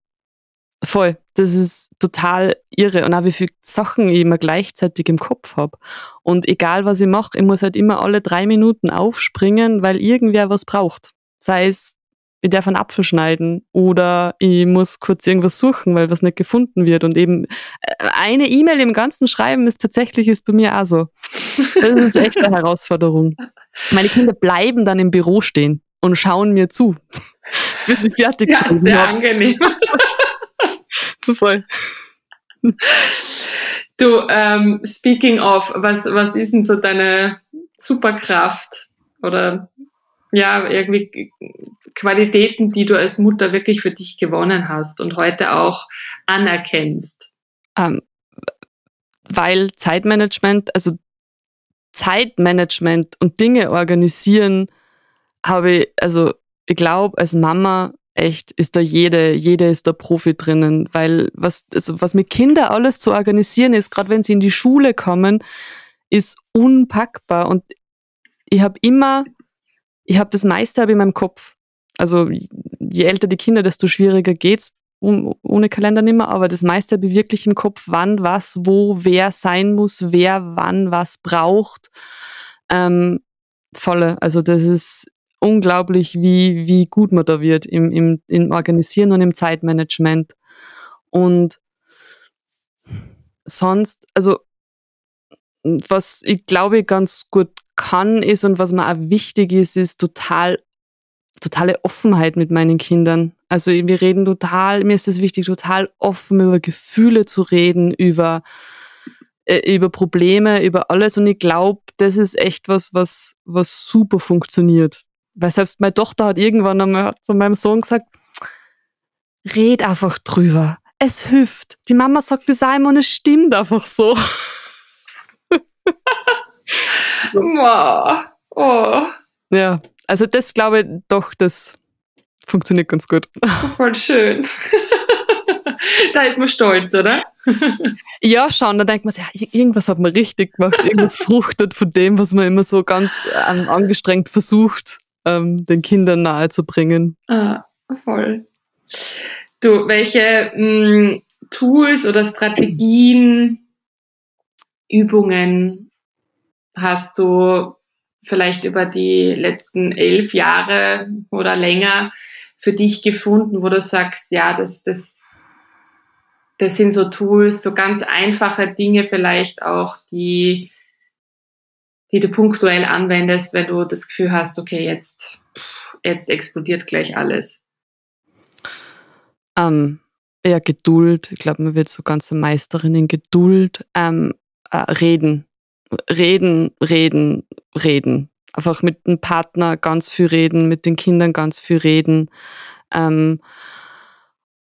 Speaker 2: voll, das ist total irre. Und auch wie viele Sachen ich immer gleichzeitig im Kopf habe. Und egal was ich mache, ich muss halt immer alle drei Minuten aufspringen, weil irgendwer was braucht. Sei es ich darf einen Apfel schneiden oder ich muss kurz irgendwas suchen, weil was nicht gefunden wird. Und eben äh, eine E-Mail im ganzen Schreiben ist tatsächlich ist bei mir auch so. Das ist echt eine Herausforderung. Meine Kinder bleiben dann im Büro stehen und schauen mir zu, bis ich fertig
Speaker 1: ja, sehr habe. angenehm.
Speaker 2: Voll.
Speaker 1: Du, ähm, speaking of, was, was ist denn so deine Superkraft oder ja, irgendwie Qualitäten, die du als Mutter wirklich für dich gewonnen hast und heute auch anerkennst?
Speaker 2: Ähm, weil Zeitmanagement, also Zeitmanagement und Dinge organisieren, habe ich, also ich glaube, als Mama echt ist da jede, jede ist da Profi drinnen, weil was, also was mit Kindern alles zu organisieren ist, gerade wenn sie in die Schule kommen, ist unpackbar und ich habe immer, ich habe das meiste habe in meinem Kopf. Also je älter die Kinder, desto schwieriger geht's ohne Kalender nicht mehr, aber das meiste habe ich wirklich im Kopf, wann, was, wo, wer sein muss, wer wann was braucht. Ähm, volle. Also das ist unglaublich, wie, wie gut man da wird im, im, im Organisieren und im Zeitmanagement. Und sonst, also was ich glaube ganz gut kann ist und was mir auch wichtig ist, ist total totale Offenheit mit meinen Kindern. Also wir reden total, mir ist es wichtig, total offen über Gefühle zu reden, über, äh, über Probleme, über alles. Und ich glaube, das ist echt was, was, was super funktioniert. Weil selbst meine Tochter hat irgendwann einmal zu meinem Sohn gesagt, red einfach drüber. Es hilft. Die Mama sagt das einmal und es stimmt einfach so.
Speaker 1: wow. Oh.
Speaker 2: Ja, also das glaube ich doch, das funktioniert ganz gut.
Speaker 1: Voll schön. da ist man stolz, oder?
Speaker 2: ja, schon. Da denkt man sich, ja, irgendwas hat man richtig gemacht. Irgendwas fruchtet von dem, was man immer so ganz ähm, angestrengt versucht, ähm, den Kindern nahezubringen.
Speaker 1: Ah, voll. Du, welche mh, hm, Tools oder Strategien, Übungen hast du vielleicht über die letzten elf Jahre oder länger für dich gefunden, wo du sagst, ja, das, das, das sind so Tools, so ganz einfache Dinge vielleicht auch, die, die du punktuell anwendest, wenn du das Gefühl hast, okay, jetzt, jetzt explodiert gleich alles?
Speaker 2: Ähm, ja, Geduld. Ich glaube, man wird so ganze Meisterin in Geduld. Ähm, äh, reden reden, reden, reden. Einfach mit dem Partner ganz viel reden, mit den Kindern ganz viel reden. Ähm,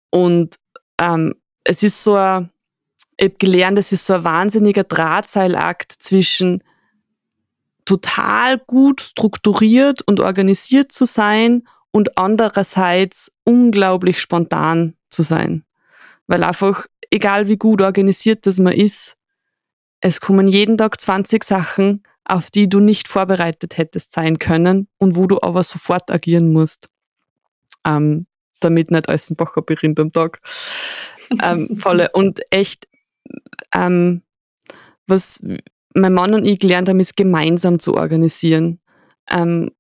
Speaker 2: und ähm, es ist so ein, ich habe gelernt, es ist so ein wahnsinniger Drahtseilakt zwischen total gut strukturiert und organisiert zu sein und andererseits unglaublich spontan zu sein. Weil einfach, egal wie gut organisiert das man ist, es kommen jeden Tag 20 Sachen, auf die du nicht vorbereitet hättest sein können und wo du aber sofort agieren musst, ähm, damit nicht alles ein Bacher berinnt am Tag. ähm, volle. Und echt, ähm, was mein Mann und ich gelernt haben, ist gemeinsam zu organisieren. Ähm,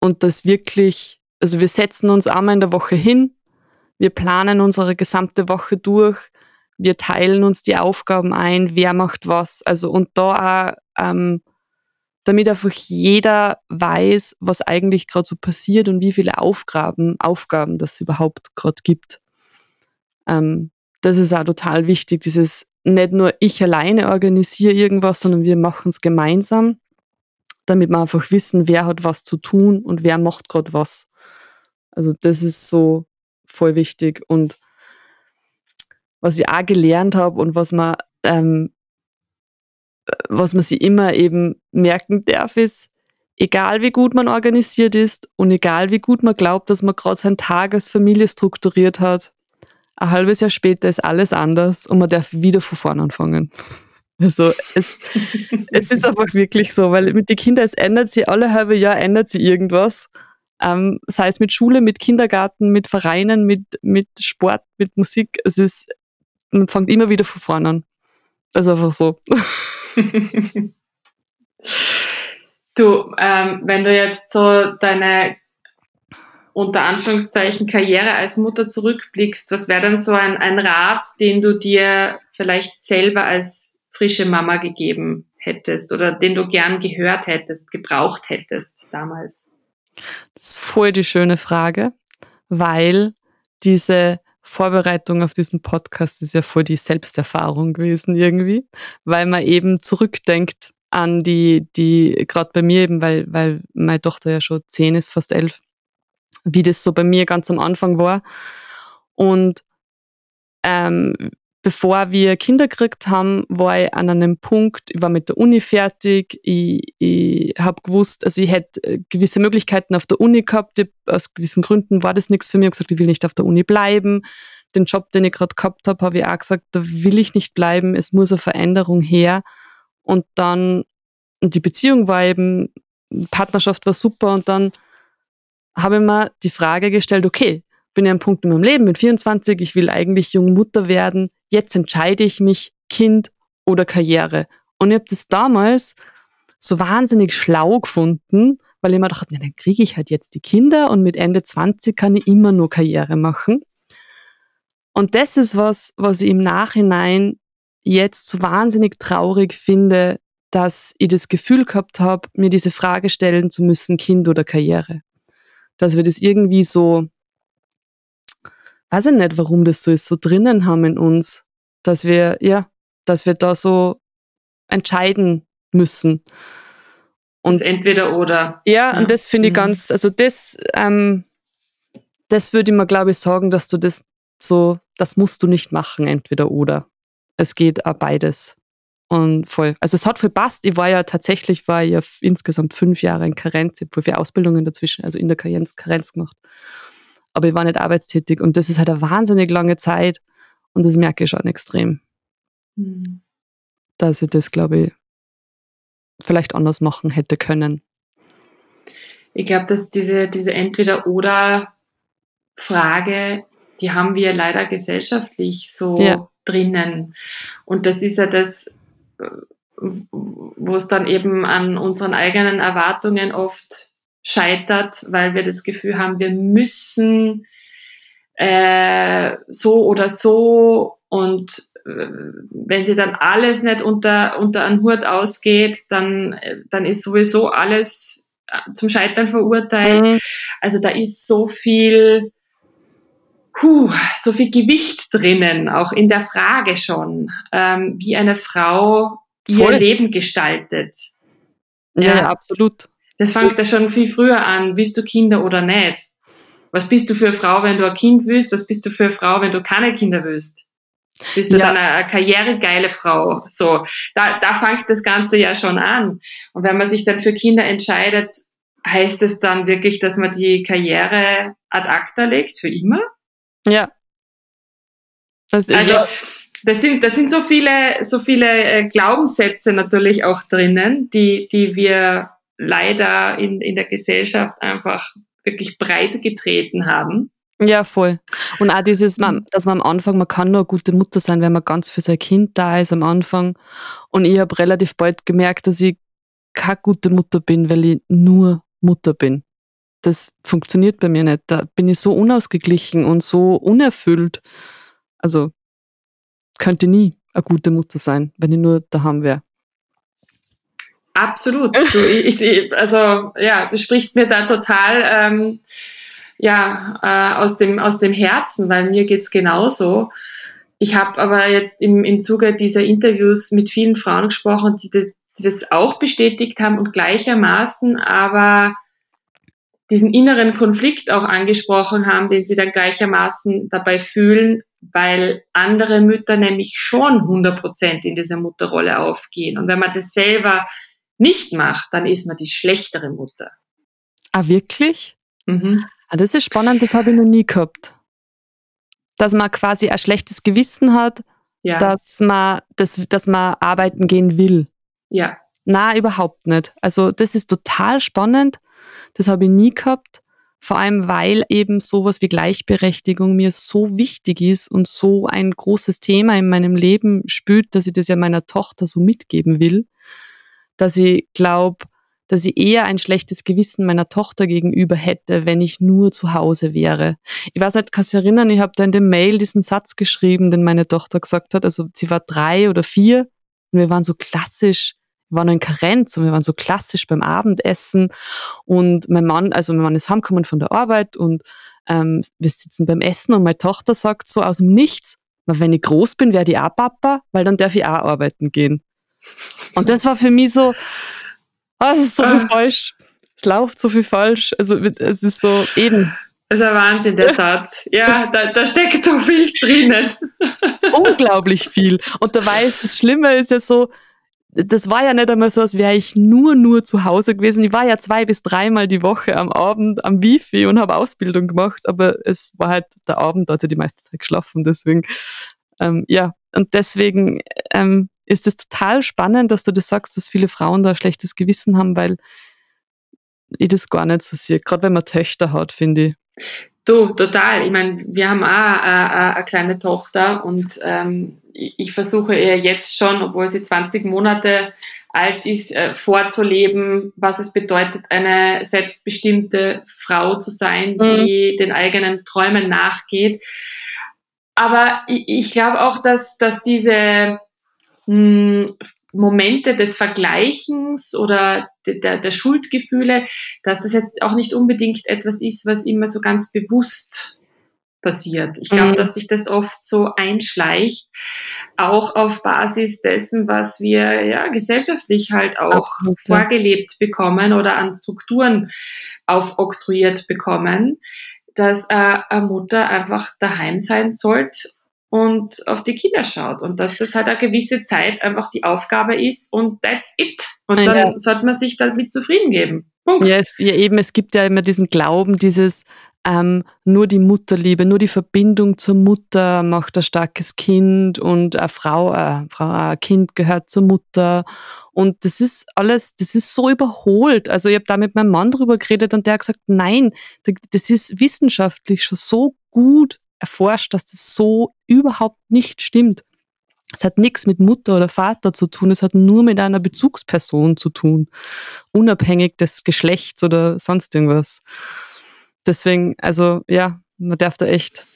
Speaker 2: und das wirklich, also wir setzen uns einmal in der Woche hin, wir planen unsere gesamte Woche durch, wir teilen uns die Aufgaben ein, wer macht was. Also und da auch, ähm, damit einfach jeder weiß, was eigentlich gerade so passiert und wie viele Aufgaben, Aufgaben das überhaupt gerade gibt. Ähm, das ist auch total wichtig, dieses nicht nur ich alleine organisiere irgendwas, sondern wir machen es gemeinsam, damit wir einfach wissen, wer hat was zu tun und wer macht gerade was. Also das ist so voll wichtig und was ich auch gelernt habe und was man, ähm, was man sich immer eben merken darf, ist, egal wie gut man organisiert ist und egal wie gut man glaubt, dass man gerade sein Tag als Familie strukturiert hat, ein halbes Jahr später ist alles anders und man darf wieder von vorne anfangen. Also es, es ist einfach wirklich so, weil mit den Kindern, es ändert sich alle halbe Jahr, ändert sich irgendwas. Ähm, sei es mit Schule, mit Kindergarten, mit Vereinen, mit, mit Sport, mit Musik. Es ist, man fängt immer wieder von vorne an. Das ist einfach so.
Speaker 1: du, ähm, wenn du jetzt so deine unter Anführungszeichen Karriere als Mutter zurückblickst, was wäre denn so ein, ein Rat, den du dir vielleicht selber als frische Mama gegeben hättest oder den du gern gehört hättest, gebraucht hättest damals?
Speaker 2: Das ist voll die schöne Frage, weil diese Vorbereitung auf diesen Podcast ist ja voll die Selbsterfahrung gewesen irgendwie, weil man eben zurückdenkt an die, die, gerade bei mir eben, weil, weil meine Tochter ja schon zehn ist, fast elf, wie das so bei mir ganz am Anfang war. Und ähm, bevor wir Kinder gekriegt haben, war ich an einem Punkt, ich war mit der Uni fertig, ich, ich habe gewusst, also ich hätte äh, gewisse Möglichkeiten auf der Uni gehabt, ich, aus gewissen Gründen war das nichts für mich, ich habe gesagt, ich will nicht auf der Uni bleiben. Den Job, den ich gerade gehabt habe, habe ich auch gesagt, da will ich nicht bleiben, es muss eine Veränderung her. Und dann, die Beziehung war eben, Partnerschaft war super und dann habe ich mir die Frage gestellt, okay, bin ja am Punkt in meinem Leben, bin 24, ich will eigentlich jung Mutter werden, jetzt entscheide ich mich, Kind oder Karriere. Und ich habe das damals so wahnsinnig schlau gefunden, weil ich mir dachte, ja, dann kriege ich halt jetzt die Kinder und mit Ende 20 kann ich immer nur Karriere machen. Und das ist was, was ich im Nachhinein jetzt so wahnsinnig traurig finde, dass ich das Gefühl gehabt habe, mir diese Frage stellen zu müssen, Kind oder Karriere. Dass wir das irgendwie so weiß ich nicht, warum das so ist, so drinnen haben in uns, dass wir, ja, dass wir da so entscheiden müssen.
Speaker 1: Und das entweder oder.
Speaker 2: Ja, ja. und das finde ich mhm. ganz, also das, ähm, das würde ich mir, glaube ich, sagen, dass du das so, das musst du nicht machen, entweder oder. Es geht auch beides. Und voll. Also es hat voll passt. Ich war ja tatsächlich, war ja insgesamt fünf Jahre in Karenz, ich habe voll viele Ausbildungen dazwischen, also in der Karenz, Karenz gemacht aber ich war nicht arbeitstätig. Und das ist halt eine wahnsinnig lange Zeit und das merke ich schon extrem. Mhm. Dass ich das, glaube ich, vielleicht anders machen hätte können.
Speaker 1: Ich glaube, dass diese, diese Entweder-Oder-Frage, die haben wir leider gesellschaftlich so ja. drinnen. Und das ist ja das, wo es dann eben an unseren eigenen Erwartungen oft scheitert, weil wir das Gefühl haben, wir müssen äh, so oder so und äh, wenn sie dann alles nicht unter, unter einen Hut ausgeht, dann, dann ist sowieso alles zum Scheitern verurteilt. Mhm. Also da ist so viel, puh, so viel Gewicht drinnen, auch in der Frage schon, ähm, wie eine Frau Voll. ihr Leben gestaltet.
Speaker 2: Ja, ja, absolut.
Speaker 1: Das fängt ja schon viel früher an. Willst du Kinder oder nicht? Was bist du für eine Frau, wenn du ein Kind willst? Was bist du für eine Frau, wenn du keine Kinder willst? Bist du ja. dann eine, karrieregeile Frau? So, da, da fängt das Ganze ja schon an. Und wenn man sich dann für Kinder entscheidet, heißt es dann wirklich, dass man die Karriere ad acta legt für immer?
Speaker 2: Ja.
Speaker 1: Das also, das sind, das sind so viele, so viele äh, Glaubenssätze natürlich auch drinnen, die, die wir leider in, in der Gesellschaft einfach wirklich breit getreten haben.
Speaker 2: Ja, voll. Und auch dieses, mhm. dass man am Anfang, man kann nur eine gute Mutter sein, wenn man ganz für sein Kind da ist am Anfang. Und ich habe relativ bald gemerkt, dass ich keine gute Mutter bin, weil ich nur Mutter bin. Das funktioniert bei mir nicht. Da bin ich so unausgeglichen und so unerfüllt. Also könnte nie eine gute Mutter sein, wenn ich nur daheim wäre.
Speaker 1: Absolut. Du, ich, ich, also ja, du sprichst mir da total ähm, ja, äh, aus, dem, aus dem Herzen, weil mir geht's genauso. Ich habe aber jetzt im, im Zuge dieser Interviews mit vielen Frauen gesprochen, die, die das auch bestätigt haben und gleichermaßen aber diesen inneren Konflikt auch angesprochen haben, den sie dann gleichermaßen dabei fühlen, weil andere Mütter nämlich schon 100% in dieser Mutterrolle aufgehen. Und wenn man das selber nicht macht, dann ist man die schlechtere Mutter.
Speaker 2: Ah, wirklich? Mhm. Ah, das ist spannend, das habe ich noch nie gehabt. Dass man quasi ein schlechtes Gewissen hat, ja. dass, man, dass, dass man arbeiten gehen will.
Speaker 1: Ja.
Speaker 2: Na, überhaupt nicht. Also das ist total spannend. Das habe ich nie gehabt. Vor allem, weil eben sowas wie Gleichberechtigung mir so wichtig ist und so ein großes Thema in meinem Leben spürt, dass ich das ja meiner Tochter so mitgeben will, dass ich glaube, dass ich eher ein schlechtes Gewissen meiner Tochter gegenüber hätte, wenn ich nur zu Hause wäre. Ich weiß nicht, kannst du erinnern, ich habe da in dem Mail diesen Satz geschrieben, den meine Tochter gesagt hat. Also sie war drei oder vier und wir waren so klassisch waren in Karenz und wir waren so klassisch beim Abendessen und mein Mann, also mein Mann ist heimgekommen von der Arbeit und ähm, wir sitzen beim Essen und meine Tochter sagt so aus dem Nichts, wenn ich groß bin, werde ich auch Papa, weil dann darf ich auch arbeiten gehen. Und das war für mich so, oh, es ist so viel ah. falsch. Es läuft so viel falsch. Also es ist so eben.
Speaker 1: Das ist ein Wahnsinn, der Satz. Ja, da, da steckt so viel drinnen.
Speaker 2: Unglaublich viel. Und dabei ist das Schlimme ist ja so, das war ja nicht einmal so, als wäre ich nur, nur zu Hause gewesen. Ich war ja zwei bis dreimal die Woche am Abend am Wifi und habe Ausbildung gemacht, aber es war halt der Abend, da hat sie die meiste Zeit geschlafen. Deswegen, ähm, ja, und deswegen ähm, ist es total spannend, dass du das sagst, dass viele Frauen da ein schlechtes Gewissen haben, weil ich das gar nicht so sehe. Gerade wenn man Töchter hat, finde ich.
Speaker 1: Du, total. Ich meine, wir haben auch eine, eine kleine Tochter und ähm, ich versuche ihr jetzt schon, obwohl sie 20 Monate alt ist, äh, vorzuleben, was es bedeutet, eine selbstbestimmte Frau zu sein, die mhm. den eigenen Träumen nachgeht. Aber ich, ich glaube auch, dass, dass diese mh, hm, Momente des Vergleichens oder de, der, der Schuldgefühle, dass das jetzt auch nicht unbedingt etwas ist, was immer so ganz bewusst passiert. Ich glaube, mhm. dass sich das oft so einschleicht, auch auf Basis dessen, was wir ja gesellschaftlich halt auch Absolut. vorgelebt bekommen oder an Strukturen aufoktroyiert bekommen, dass äh, eine Mutter einfach daheim sein sollte und auf die Kinder schaut und dass das halt eine gewisse Zeit einfach die Aufgabe ist und that's it. Und dann ja. sollte man sich damit zufrieden geben.
Speaker 2: Punkt. Ja, es, ja, eben, es gibt ja immer diesen Glauben, dieses, ähm, nur die Mutterliebe, nur die Verbindung zur Mutter macht ein starkes Kind und eine Frau, äh, Frau, ein Kind gehört zur Mutter. Und das ist alles, das ist so überholt. Also ich habe da mit meinem Mann drüber geredet und der hat gesagt, nein, das ist wissenschaftlich schon so gut erforscht, dass das so überhaupt nicht stimmt. Es hat nichts mit Mutter oder Vater zu tun, es hat nur mit einer Bezugsperson zu tun, unabhängig des Geschlechts oder sonst irgendwas deswegen, also ja, man darf da echt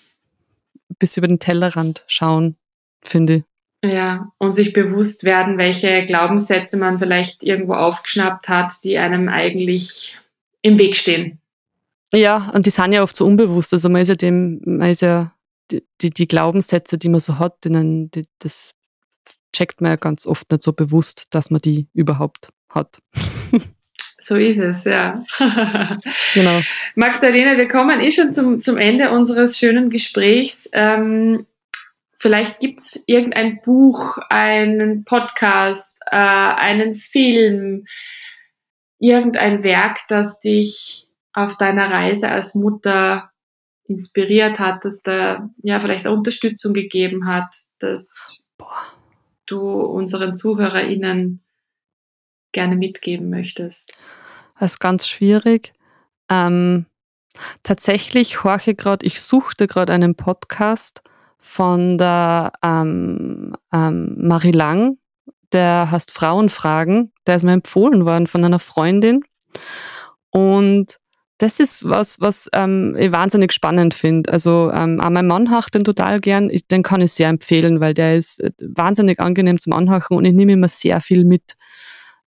Speaker 2: bis über den Tellerrand schauen, finde ich.
Speaker 1: Ja, und sich bewusst werden, welche Glaubenssätze man vielleicht irgendwo aufgeschnappt hat, die einem eigentlich im Weg stehen.
Speaker 2: Ja, und die sind ja oft so unbewusst. Also man ist ja dem, man ist ja die, die, die Glaubenssätze, die man so hat, denen, die, das checkt man ja ganz oft nicht so bewusst, dass man die überhaupt hat.
Speaker 1: So ist es, ja. genau. Magdalena, wir kommen eh schon zum, zum Ende unseres schönen Gesprächs. Ähm, vielleicht gibt es irgendein Buch, einen Podcast, äh, einen Film, irgendein Werk, das dich auf deiner Reise als Mutter inspiriert hat, das da ja vielleicht Unterstützung gegeben hat, dass du unseren ZuhörerInnen gerne mitgeben möchtest?
Speaker 2: Das ist ganz schwierig. Ähm, tatsächlich horche gerade, ich suchte gerade einen Podcast von der ähm, ähm, Marie Lang, der heißt Frauenfragen, der ist mir empfohlen worden von einer Freundin. Und das ist was, was ähm, ich wahnsinnig spannend finde. Also ähm, auch mein Mann hacht den total gern. Ich, den kann ich sehr empfehlen, weil der ist äh, wahnsinnig angenehm zum Anhachen und ich nehme immer sehr viel mit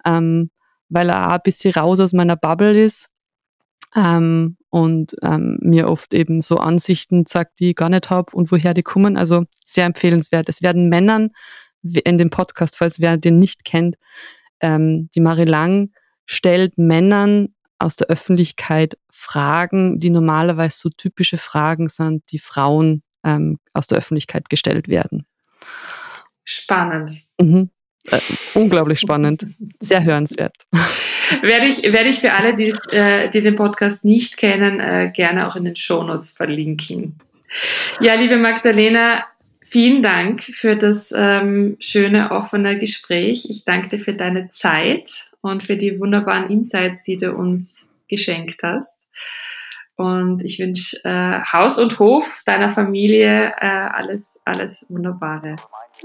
Speaker 2: ähm, weil er auch ein bisschen raus aus meiner Bubble ist ähm, und ähm, mir oft eben so Ansichten sagt, die ich gar nicht habe und woher die kommen. Also sehr empfehlenswert. Es werden Männern in dem Podcast, falls wer den nicht kennt, ähm, die Marie Lang stellt Männern aus der Öffentlichkeit Fragen, die normalerweise so typische Fragen sind, die Frauen ähm, aus der Öffentlichkeit gestellt werden.
Speaker 1: Spannend.
Speaker 2: Mhm. Äh, unglaublich spannend, sehr hörenswert.
Speaker 1: werde, ich, werde ich für alle, äh, die den Podcast nicht kennen, äh, gerne auch in den Shownotes verlinken. Ja, liebe Magdalena, vielen Dank für das ähm, schöne, offene Gespräch. Ich danke dir für deine Zeit und für die wunderbaren Insights, die du uns geschenkt hast. Und ich wünsche äh, Haus und Hof deiner Familie äh, alles, alles Wunderbare.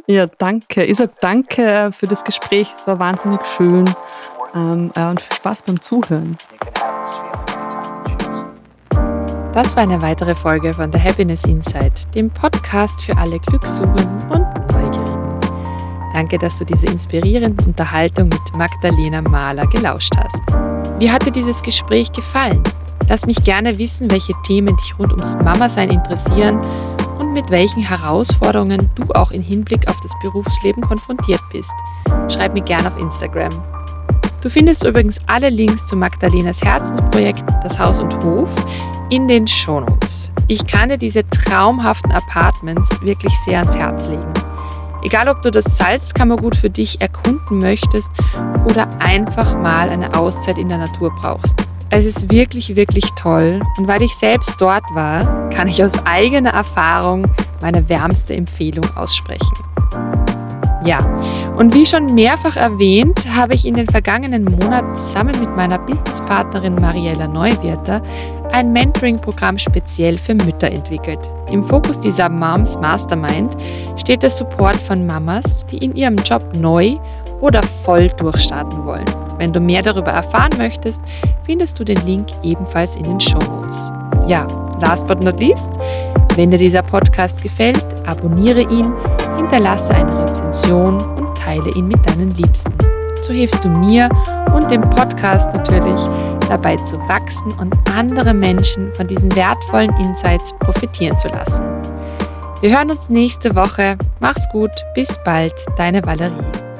Speaker 2: Ja, danke. Ich sage danke äh, für das Gespräch. Es war wahnsinnig schön. Ähm, äh, und viel Spaß beim Zuhören.
Speaker 1: Das war eine weitere Folge von The Happiness Insight, dem Podcast für alle Glückssuchenden und Neugierigen. Danke, dass du diese inspirierende Unterhaltung mit Magdalena Mahler gelauscht hast. Wie hat dir dieses Gespräch gefallen? Lass mich gerne wissen, welche Themen dich rund ums Mama-Sein interessieren und mit welchen Herausforderungen du auch im Hinblick auf das Berufsleben konfrontiert bist. Schreib mir gerne auf Instagram. Du findest übrigens alle Links zu Magdalenas Herzensprojekt Das Haus und Hof in den Shownotes. Ich kann dir diese traumhaften Apartments wirklich sehr ans Herz legen. Egal, ob du das Salzkammergut für dich erkunden möchtest oder einfach mal eine Auszeit in der Natur brauchst. Es ist wirklich, wirklich toll und weil ich selbst dort war, kann ich aus eigener Erfahrung meine wärmste Empfehlung aussprechen. Ja, und wie schon mehrfach erwähnt, habe ich in den vergangenen Monaten zusammen mit meiner Businesspartnerin Mariella Neuwirter ein Mentoring-Programm speziell für Mütter entwickelt. Im Fokus dieser Moms Mastermind steht der Support von Mamas, die in ihrem Job neu oder voll durchstarten wollen. Wenn du mehr darüber erfahren möchtest, findest du den Link ebenfalls in den Show Notes. Ja, last but not least, wenn dir dieser Podcast gefällt, abonniere ihn, hinterlasse eine Rezension und teile ihn mit deinen Liebsten. So hilfst du mir und dem Podcast natürlich dabei zu wachsen und andere Menschen von diesen wertvollen Insights profitieren zu lassen. Wir hören uns nächste Woche. Mach's gut, bis bald, deine Valerie.